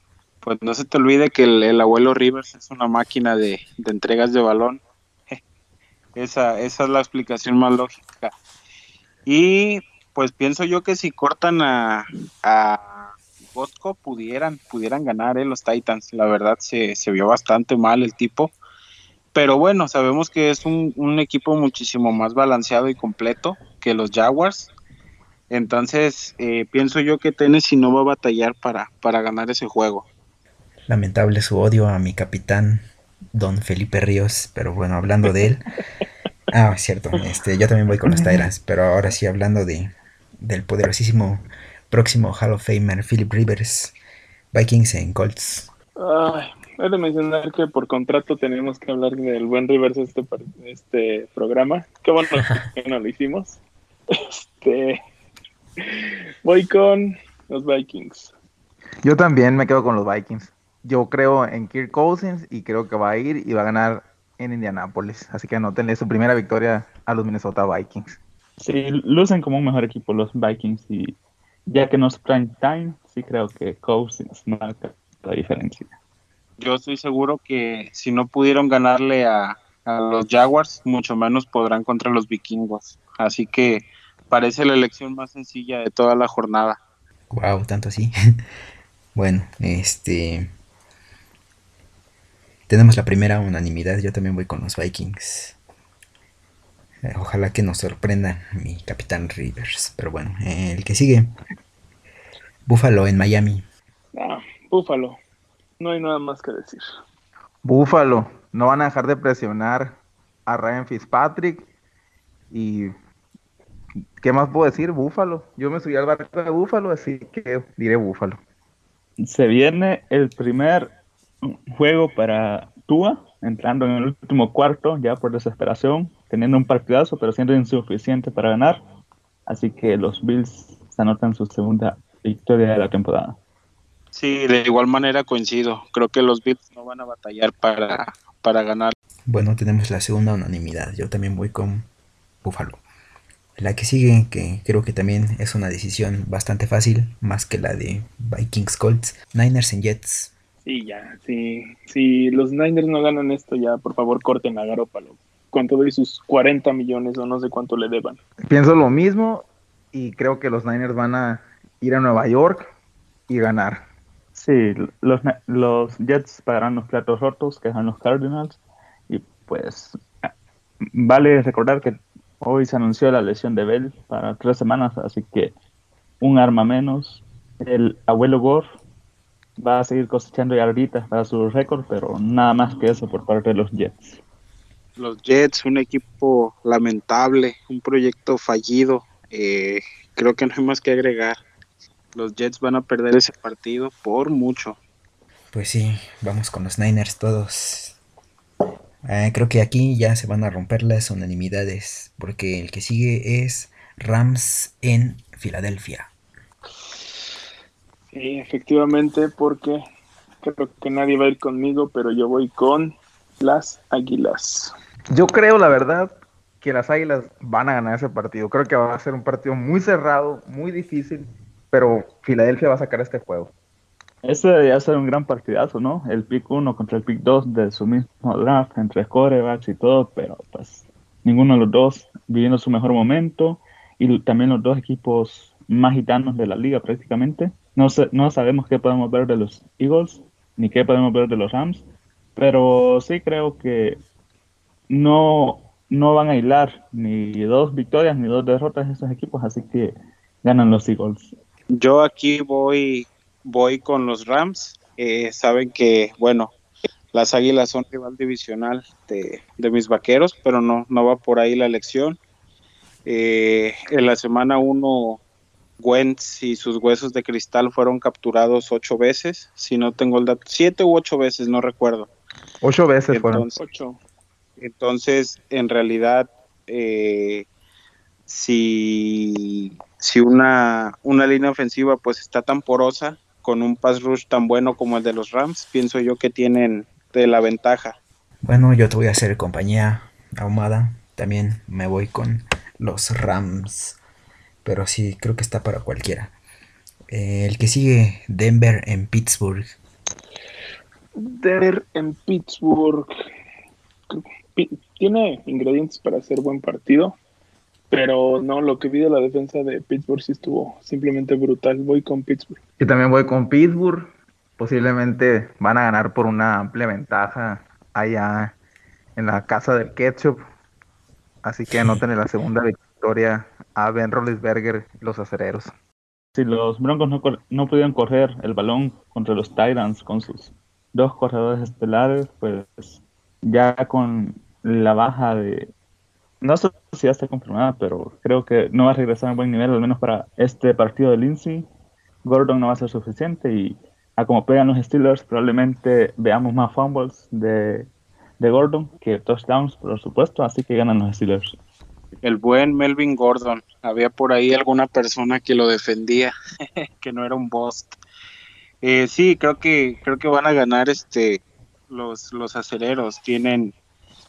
pues no se te olvide que el, el abuelo Rivers es una máquina de, entregas de balón. Esa, esa es la explicación más lógica. Y pues pienso yo que si cortan a, a Bosco pudieran, pudieran ganar eh, los Titans. La verdad se, se vio bastante mal el tipo. Pero bueno, sabemos que es un, un equipo muchísimo más balanceado y completo que los Jaguars. Entonces, eh, pienso yo que Tennessee no va a batallar para, para ganar ese juego. Lamentable su odio a mi capitán, don Felipe Ríos, pero bueno, hablando de él. Ah, es cierto, este, yo también voy con los Tyrants, pero ahora sí hablando de, del poderosísimo próximo Hall of Famer Philip Rivers, Vikings en Colts. Ay, he de mencionar que por contrato tenemos que hablar del buen Rivers este, este programa. Qué bueno que no lo hicimos. Este, voy con los Vikings. Yo también me quedo con los Vikings. Yo creo en Kirk Cousins y creo que va a ir y va a ganar en Indianápolis. Así que anótenle su primera victoria a los Minnesota Vikings. Sí, lucen como un mejor equipo los Vikings y ya que no es prime time, sí creo que Cousins marca la diferencia. Yo estoy seguro que si no pudieron ganarle a, a los Jaguars, mucho menos podrán contra los vikingos. Así que parece la elección más sencilla de toda la jornada. Wow, tanto así. bueno, este. Tenemos la primera unanimidad. Yo también voy con los Vikings. Eh, Ojalá que nos sorprenda mi capitán Rivers. Pero bueno, eh, el que sigue. Buffalo en Miami. Ah, Búfalo. No hay nada más que decir. Búfalo, no van a dejar de presionar a Ryan Fitzpatrick. Y ¿qué más puedo decir? Búfalo. Yo me subí al barco de Búfalo, así que diré Búfalo. Se viene el primer juego para Tua, entrando en el último cuarto, ya por desesperación, teniendo un partidazo, pero siendo insuficiente para ganar. Así que los Bills se anotan su segunda victoria de la temporada. Sí, de igual manera coincido. Creo que los Bills no van a batallar para, para ganar. Bueno, tenemos la segunda unanimidad. Yo también voy con Buffalo. La que sigue, que creo que también es una decisión bastante fácil, más que la de Vikings Colts. Niners en Jets. Sí, ya. Sí, si los Niners no ganan esto, ya por favor corten a Garópalo. Con todo y sus 40 millones o no sé cuánto le deban. Pienso lo mismo y creo que los Niners van a ir a Nueva York y ganar. Sí, los, los Jets pagarán los platos rotos que son los Cardinals. Y pues vale recordar que hoy se anunció la lesión de Bell para tres semanas, así que un arma menos. El abuelo Gore va a seguir cosechando yarditas para su récord, pero nada más que eso por parte de los Jets. Los Jets, un equipo lamentable, un proyecto fallido. Eh, creo que no hay más que agregar. Los Jets van a perder ese partido por mucho. Pues sí, vamos con los Niners todos. Eh, creo que aquí ya se van a romper las unanimidades, porque el que sigue es Rams en Filadelfia. Sí, efectivamente, porque creo que nadie va a ir conmigo, pero yo voy con las Águilas. Yo creo, la verdad, que las Águilas van a ganar ese partido. Creo que va a ser un partido muy cerrado, muy difícil, pero Filadelfia va a sacar este juego. Este debería ser un gran partidazo, ¿no? El pick 1 contra el pick 2 de su mismo draft, entre corebacks y todo, pero pues ninguno de los dos viviendo su mejor momento y también los dos equipos más gitanos de la liga prácticamente. No, no sabemos qué podemos ver de los Eagles ni qué podemos ver de los Rams, pero sí creo que no, no van a hilar ni dos victorias ni dos derrotas esos equipos, así que ganan los Eagles. Yo aquí voy voy con los Rams. Eh, saben que, bueno, las Águilas son rival divisional de, de, mis vaqueros, pero no, no va por ahí la elección. Eh, en la semana 1, Wentz y sus huesos de cristal fueron capturados ocho veces. Si no tengo el dato, siete u ocho veces, no recuerdo. Ocho veces entonces, fueron. Ocho. Entonces, en realidad, eh, si, si una, una línea ofensiva pues está tan porosa, con un pass rush tan bueno como el de los Rams, pienso yo que tienen de la ventaja. Bueno, yo te voy a hacer compañía ahumada. También me voy con los Rams. Pero sí, creo que está para cualquiera. Eh, el que sigue, Denver en Pittsburgh. Denver en Pittsburgh. tiene ingredientes para hacer buen partido, pero no, lo que vi de la defensa de Pittsburgh sí estuvo simplemente brutal. Voy con Pittsburgh. Yo también voy con Pittsburgh. Posiblemente van a ganar por una amplia ventaja allá en la casa del ketchup. Así que anoten en la segunda victoria a Ben Roethlisberger los acereros. Si los Broncos no, no pudieron correr el balón contra los Titans con sus dos corredores estelares, pues ya con la baja de... No sé si ya está confirmada, pero creo que no va a regresar a buen nivel, al menos para este partido de Lindsay. Gordon no va a ser suficiente y a como pegan los Steelers, probablemente veamos más fumbles de, de Gordon que touchdowns, por supuesto, así que ganan los Steelers. El buen Melvin Gordon. Había por ahí alguna persona que lo defendía, que no era un bust. Eh, sí, creo que creo que van a ganar este los los aceleros. Tienen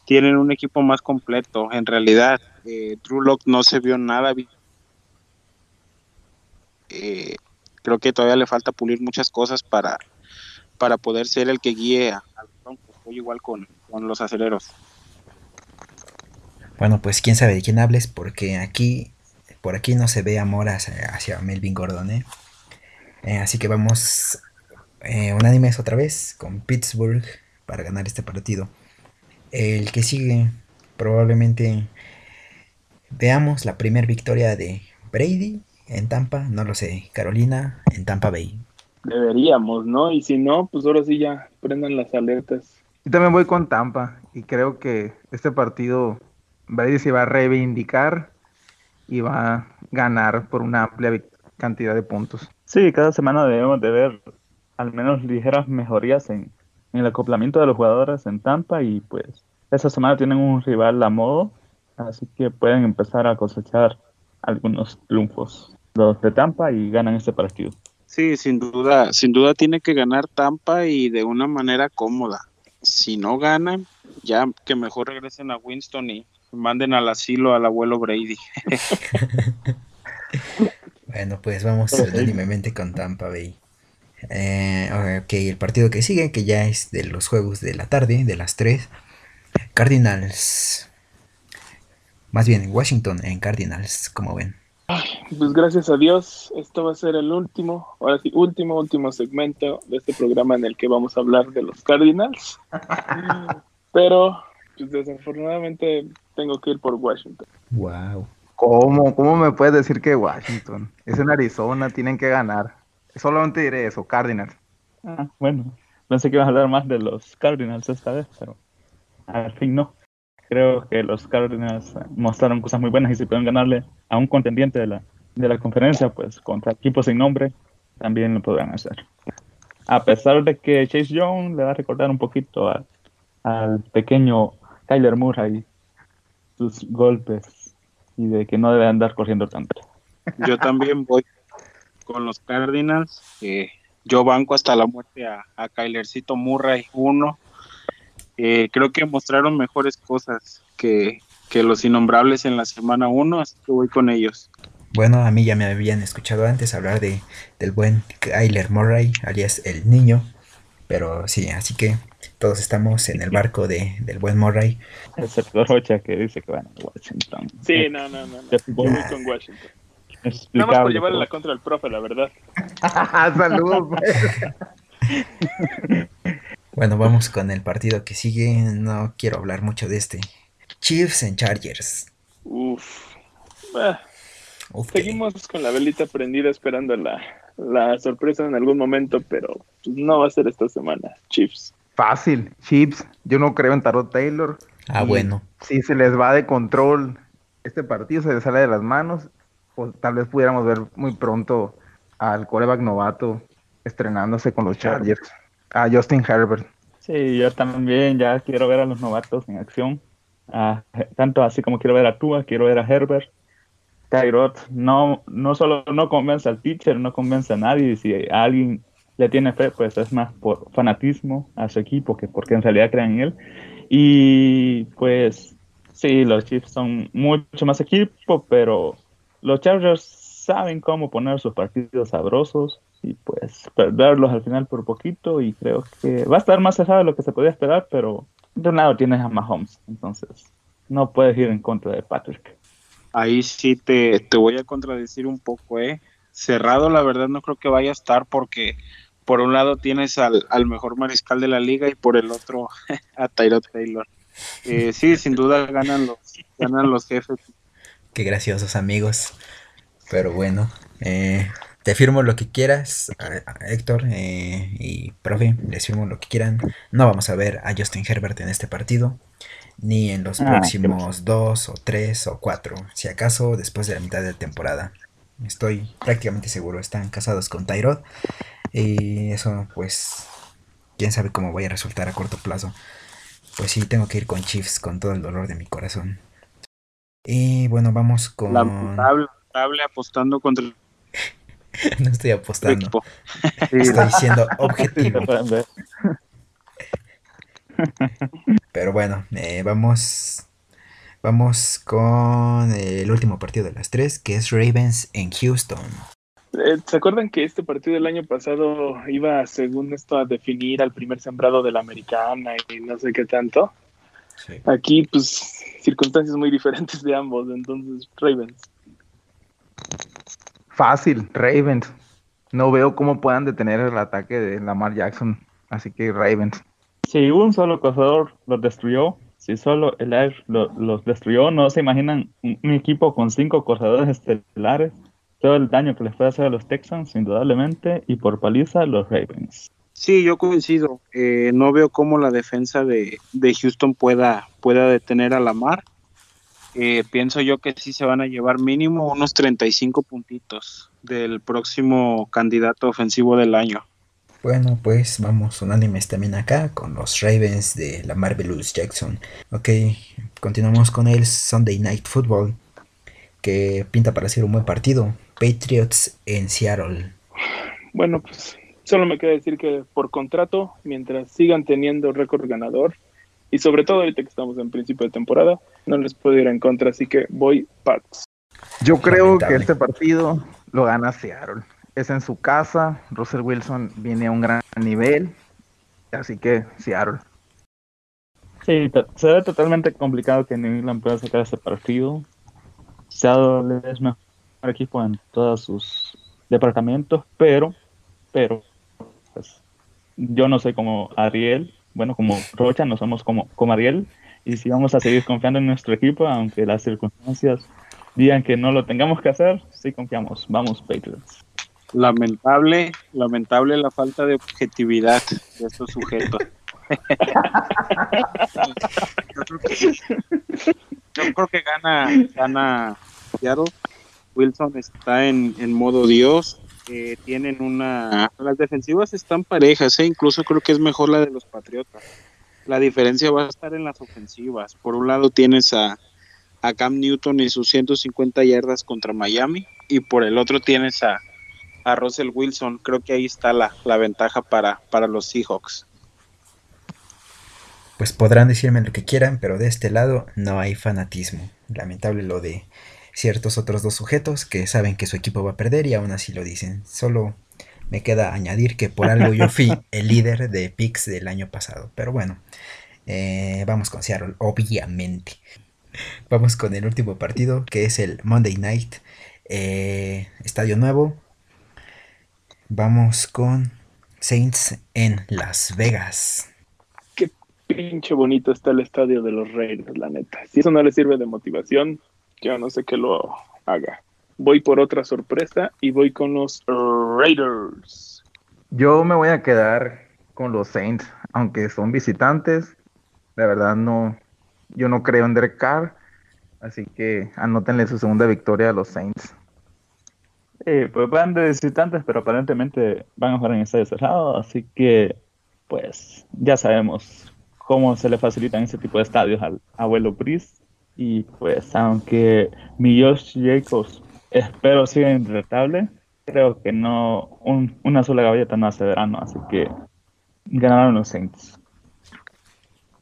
tienen un equipo más completo. En realidad, eh, Lock no se vio nada. Eh, creo que todavía le falta pulir muchas cosas para para poder ser el que guíe al Broncos. Voy igual con, con los aceleros. Bueno, pues quién sabe de quién hables, porque aquí, por aquí no se ve amor hacia, hacia Melvin Gordon, ¿eh? Eh, así que vamos eh, unánimes otra vez con Pittsburgh para ganar este partido. El que sigue, probablemente veamos la primera victoria de Brady en Tampa, no lo sé, Carolina en Tampa Bay. Deberíamos, ¿no? Y si no, pues ahora sí ya prendan las alertas. Yo también voy con Tampa y creo que este partido Brady se va a reivindicar y va a ganar por una amplia cantidad de puntos. Sí, cada semana debemos de ver al menos ligeras mejorías en, en el acoplamiento de los jugadores en Tampa y pues esta semana tienen un rival a modo, así que pueden empezar a cosechar algunos triunfos los de Tampa y ganan este partido. Sí, sin duda, sin duda tiene que ganar Tampa y de una manera cómoda. Si no ganan, ya que mejor regresen a Winston y manden al asilo al abuelo Brady. Bueno, pues vamos unánimemente con Tampa Bay. Eh, ok, el partido que sigue, que ya es de los juegos de la tarde, de las 3. Cardinals. Más bien, Washington en Cardinals, como ven. Pues gracias a Dios, esto va a ser el último, ahora sí, último, último segmento de este programa en el que vamos a hablar de los Cardinals. Pero, pues desafortunadamente tengo que ir por Washington. Wow. ¿Cómo? ¿Cómo me puedes decir que Washington? Es en Arizona, tienen que ganar. Solamente diré eso, Cardinals. Ah, bueno, pensé que ibas a hablar más de los Cardinals esta vez, pero al fin no. Creo que los Cardinals mostraron cosas muy buenas y si pueden ganarle a un contendiente de la, de la conferencia, pues contra equipos sin nombre, también lo podrán hacer. A pesar de que Chase Young le va a recordar un poquito al pequeño Kyler Murray sus golpes y de que no debe andar corriendo tanto. Yo también voy con los Cardinals. eh, yo banco hasta la muerte a, a Kylercito Murray 1. Eh, creo que mostraron mejores cosas que, que los innombrables en la semana 1, así que voy con ellos. Bueno, a mí ya me habían escuchado antes hablar de, del buen Kyler Murray, alias el niño. Pero sí, así que todos estamos en el barco de, del buen Murray. Excepto Rocha que dice que van a Washington. Sí, no, no, no. no. Ya Voy con Washington. Nada más por Explicable, llevarle la contra el profe, la verdad. Saludos. pues. Bueno, vamos con el partido que sigue. No quiero hablar mucho de este. Chiefs en Chargers. Uf. Ah, Uf, que- seguimos con la velita prendida esperando la, la sorpresa en algún momento, pero pues, no va a ser esta semana. Chiefs. Fácil, Chips. Yo no creo en Tarot Taylor. Ah, Y bueno. Si se les va de control este partido, se les sale de las manos, pues tal vez pudiéramos ver muy pronto al coreback novato estrenándose con los Chargers. A Justin Herbert. Sí, yo también ya quiero ver a los novatos en acción. Ah, tanto así como quiero ver a Tua, quiero ver a Herbert. Tyrod no, no solo no convence al pitcher, no convence a nadie. Si alguien le tiene fe, pues es más por fanatismo a su equipo que porque en realidad creen en él. Y pues sí, los Chiefs son mucho más equipo, pero los Chargers saben cómo poner sus partidos sabrosos y pues perderlos al final por poquito y creo que va a estar más cerrado de lo que se podía esperar, pero de un lado tienes a Mahomes, entonces no puedes ir en contra de Patrick. Ahí sí te, te voy a contradecir un poco, ¿eh? Cerrado, la verdad, no creo que vaya a estar porque por un lado tienes al, al mejor mariscal de la liga y por el otro a Tyrod Taylor. Eh, sí, sin duda ganan los, ganan los jefes. Qué graciosos amigos. Pero bueno, eh, te firmo lo que quieras, a- a Héctor eh, y profe, les firmo lo que quieran. No vamos a ver a Justin Herbert en este partido, ni en los Ah, próximos dos o tres o cuatro, si acaso después de la mitad de la temporada. Estoy prácticamente seguro, están casados con Tyrod y eso pues quién sabe cómo vaya a resultar a corto plazo. Pues sí, tengo que ir con Chiefs con todo el dolor de mi corazón. Y bueno, vamos con... Lamentable, lamentable apostando contra el no estoy apostando. Estoy siendo Sí, objetivo. Pero bueno, eh, vamos. Vamos con el último partido de las tres, que es Ravens en Houston. Eh, ¿Se acuerdan que este partido del año pasado iba, según esto, a definir al primer sembrado de la americana y no sé qué tanto? Aquí, pues, circunstancias muy diferentes de ambos, entonces, Ravens. Fácil, Ravens. No veo cómo puedan detener el ataque de Lamar Jackson. Así que Ravens. Si un solo corredor los destruyó, si solo el Air lo- los destruyó, no se imaginan un, un equipo con cinco corredores estelares, todo el daño que les puede hacer a los Texans, indudablemente, y por paliza los Ravens. Sí, yo coincido. Eh, no veo cómo la defensa de, de Houston pueda, pueda detener a Lamar. Eh, pienso yo que sí se van a llevar mínimo unos 35 puntitos del próximo candidato ofensivo del año. Bueno, pues vamos unánimes también acá con los Ravens de la Marvelous Jackson. Ok, continuamos con el Sunday Night Football, que pinta para ser un buen partido. Patriots en Seattle. Bueno, pues solo me queda decir que por contrato, mientras sigan teniendo récord ganador, y sobre todo ahorita que estamos en principio de temporada, no les puedo ir en contra, así que voy Pats. Yo creo Lamentable. que este partido lo gana Seattle. Es en su casa. Russell Wilson viene a un gran nivel. Así que Seattle. Sí, se ve totalmente complicado que New England pueda sacar ese partido. Seattle es mejor equipo en todos sus departamentos, pero, pero, pues, yo no soy como Ariel, bueno, como Rocha, no somos como, como Ariel, y si vamos a seguir confiando en nuestro equipo, aunque las circunstancias digan que no lo tengamos que hacer, sí confiamos. Vamos, Patriots. Lamentable, lamentable la falta de objetividad de estos sujetos. yo, creo que, yo creo que gana, gana Seattle. Wilson está en, en modo Dios. eh, tienen una. Las defensivas están parejas, eh, incluso creo que es mejor la de los Patriotas. La diferencia va a estar en las ofensivas. Por un lado tienes a, a Cam Newton y sus 150 yardas contra Miami, y por el otro tienes a, a Russell Wilson. Creo que ahí está la, la ventaja para, para los Seahawks. Pues podrán decirme lo que quieran, pero de este lado no hay fanatismo. Lamentable lo de ciertos otros dos sujetos que saben que su equipo va a perder y aún así lo dicen. Solo me queda añadir que por algo yo fui el líder de picks del año pasado. Pero bueno, eh, vamos con Seattle, obviamente. Vamos con el último partido que es el Monday Night. eh, Estadio Nuevo. Vamos con Saints en Las Vegas. Pinche bonito está el estadio de los Raiders, la neta. Si eso no les sirve de motivación, yo no sé qué lo haga. Voy por otra sorpresa y voy con los Raiders. Yo me voy a quedar con los Saints, aunque son visitantes. La verdad no, yo no creo en Derek Carr, así que anótenle su segunda victoria a los Saints. Sí, pues van de visitantes, pero aparentemente van a jugar en estadio cerrado, así que, pues, ya sabemos cómo se le facilitan ese tipo de estadios al abuelo Brice. Y pues, aunque mi Josh Jacobs espero siga irretable, creo que no, un- una sola gaveta no hace verano, así que ganaron los Saints.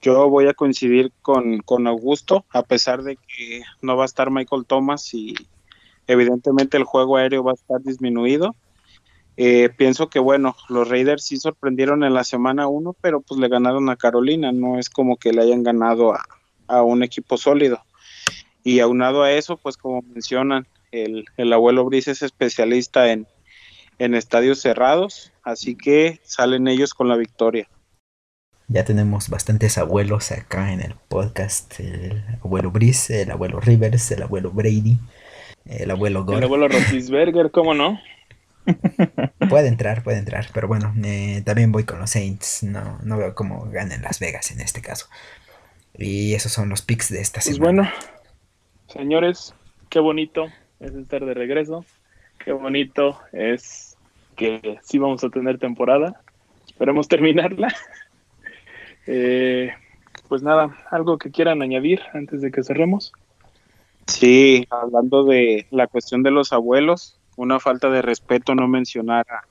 Yo voy a coincidir con, con Augusto, a pesar de que no va a estar Michael Thomas y evidentemente el juego aéreo va a estar disminuido. Eh, pienso que bueno, los Raiders sí sorprendieron en la semana 1, pero pues le ganaron a Carolina, no es como que le hayan ganado a, a un equipo sólido. Y aunado a eso, pues como mencionan, el, el abuelo Brice es especialista en, en estadios cerrados, así que salen ellos con la victoria. Ya tenemos bastantes abuelos acá en el podcast. El abuelo Brice, el abuelo Rivers, el abuelo Brady, el abuelo Gore. El abuelo Rotisberger, ¿cómo no? Puede entrar, puede entrar, pero bueno, eh, también voy con los Saints. No, no veo cómo ganen Las Vegas en este caso. Y esos son los picks de esta Pues semana. bueno, señores, qué bonito es estar de regreso. Qué bonito es que sí vamos a tener temporada. Esperemos terminarla. Eh, pues nada, algo que quieran añadir antes de que cerremos. Sí, hablando de la cuestión de los abuelos, una falta de respeto no mencionar a-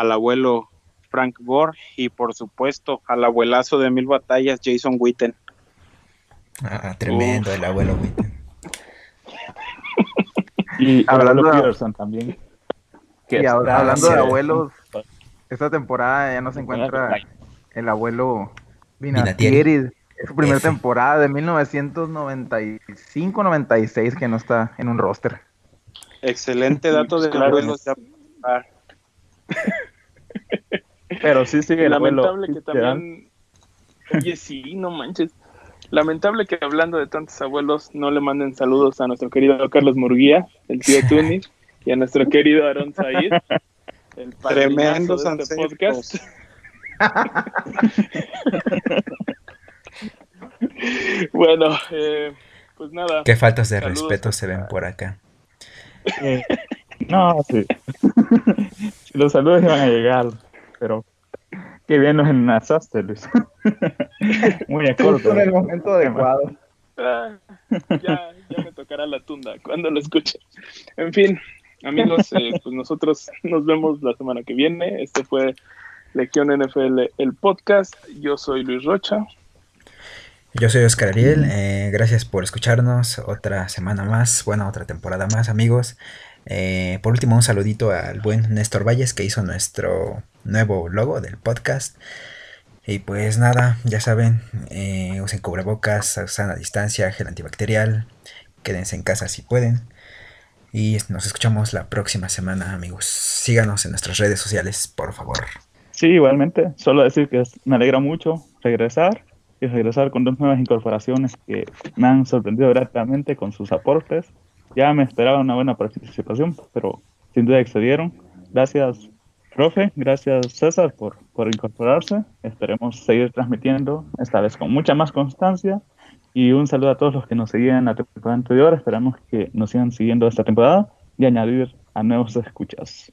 al abuelo Frank Gore y por supuesto al abuelazo de mil batallas Jason Witten. Ah, tremendo el abuelo Witten. Y Hablando de- Peterson también. que Y ahora, Ah, hablando de abuelos, esta temporada ya no se encuentra el abuelo Vinatieri. Es su primera F. temporada de 1995-96 que no está en un roster. Excelente dato de Claro. abuelos. ya- ah, Pero sí sigue el abuelo. Lamentable que Fitzgerald. también. Oye, sí, no manches. Lamentable que hablando de tantos abuelos no le manden saludos a nuestro querido Carlos Murguía, el tío Tuni, y a nuestro querido Aaron Said, el Tremendos de este podcast. bueno, eh, pues nada. Qué faltas de Saludos respeto se ven por acá. Eh, no, sí. Los saludos iban a llegar, pero qué bien nos enlazaste, Luis. Muy acorde. Justo en el momento adecuado. Ah, ya, ya me tocará la tunda cuando lo escuche. En fin, amigos, eh, pues nosotros nos vemos la semana que viene. Este fue Legión NFL, el podcast. Yo soy Luis Rocha. Yo soy Oscar Ariel, eh, gracias por escucharnos otra semana más, bueno, otra temporada más amigos. Eh, por último, un saludito al buen Néstor Valles que hizo nuestro nuevo logo del podcast. Y pues nada, ya saben, eh, usen cubrebocas, usan a distancia, gel antibacterial, quédense en casa si pueden. Y nos escuchamos la próxima semana amigos. Síganos en nuestras redes sociales, por favor. Sí, igualmente. Solo decir que me alegra mucho regresar y regresar con dos nuevas incorporaciones que me han sorprendido gratamente con sus aportes. Ya me esperaba una buena participación, pero sin duda excedieron. Gracias, profe. Gracias, César, por, por incorporarse. Esperemos seguir transmitiendo, esta vez con mucha más constancia. Y un saludo a todos los que nos seguían la temporada anterior. Esperamos que nos sigan siguiendo esta temporada y añadir a nuevos escuchas.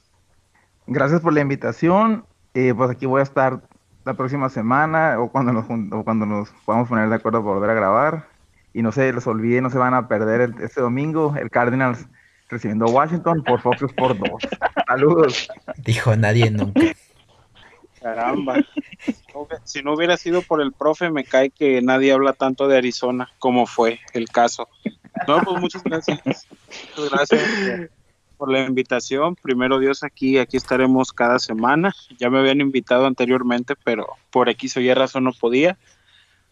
Gracias por la invitación. Eh, pues aquí voy a estar la próxima semana o cuando nos, o cuando nos podamos poner de acuerdo para volver a grabar. Y no se les olvide, no se van a perder el- este domingo el Cardinals recibiendo a Washington por Fox Sports 2. Saludos. Dijo nadie nunca. Caramba. Si no hubiera sido por el profe, me cae que nadie habla tanto de Arizona como fue el caso. No, pues muchas gracias. Muchas gracias por, por la invitación. Primero Dios, aquí, aquí estaremos cada semana. Ya me habían invitado anteriormente, pero por X o Y razón no podía.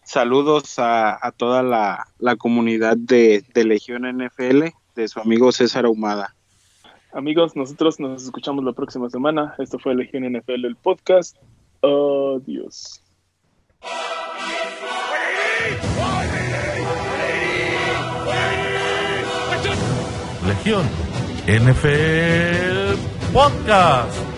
Saludos a, a toda la, la comunidad de, de Legión NFL, de su amigo César Ahumada. Amigos, nosotros nos escuchamos la próxima semana. Esto fue Legión NFL, el podcast. Adiós. Legión NFL Podcast.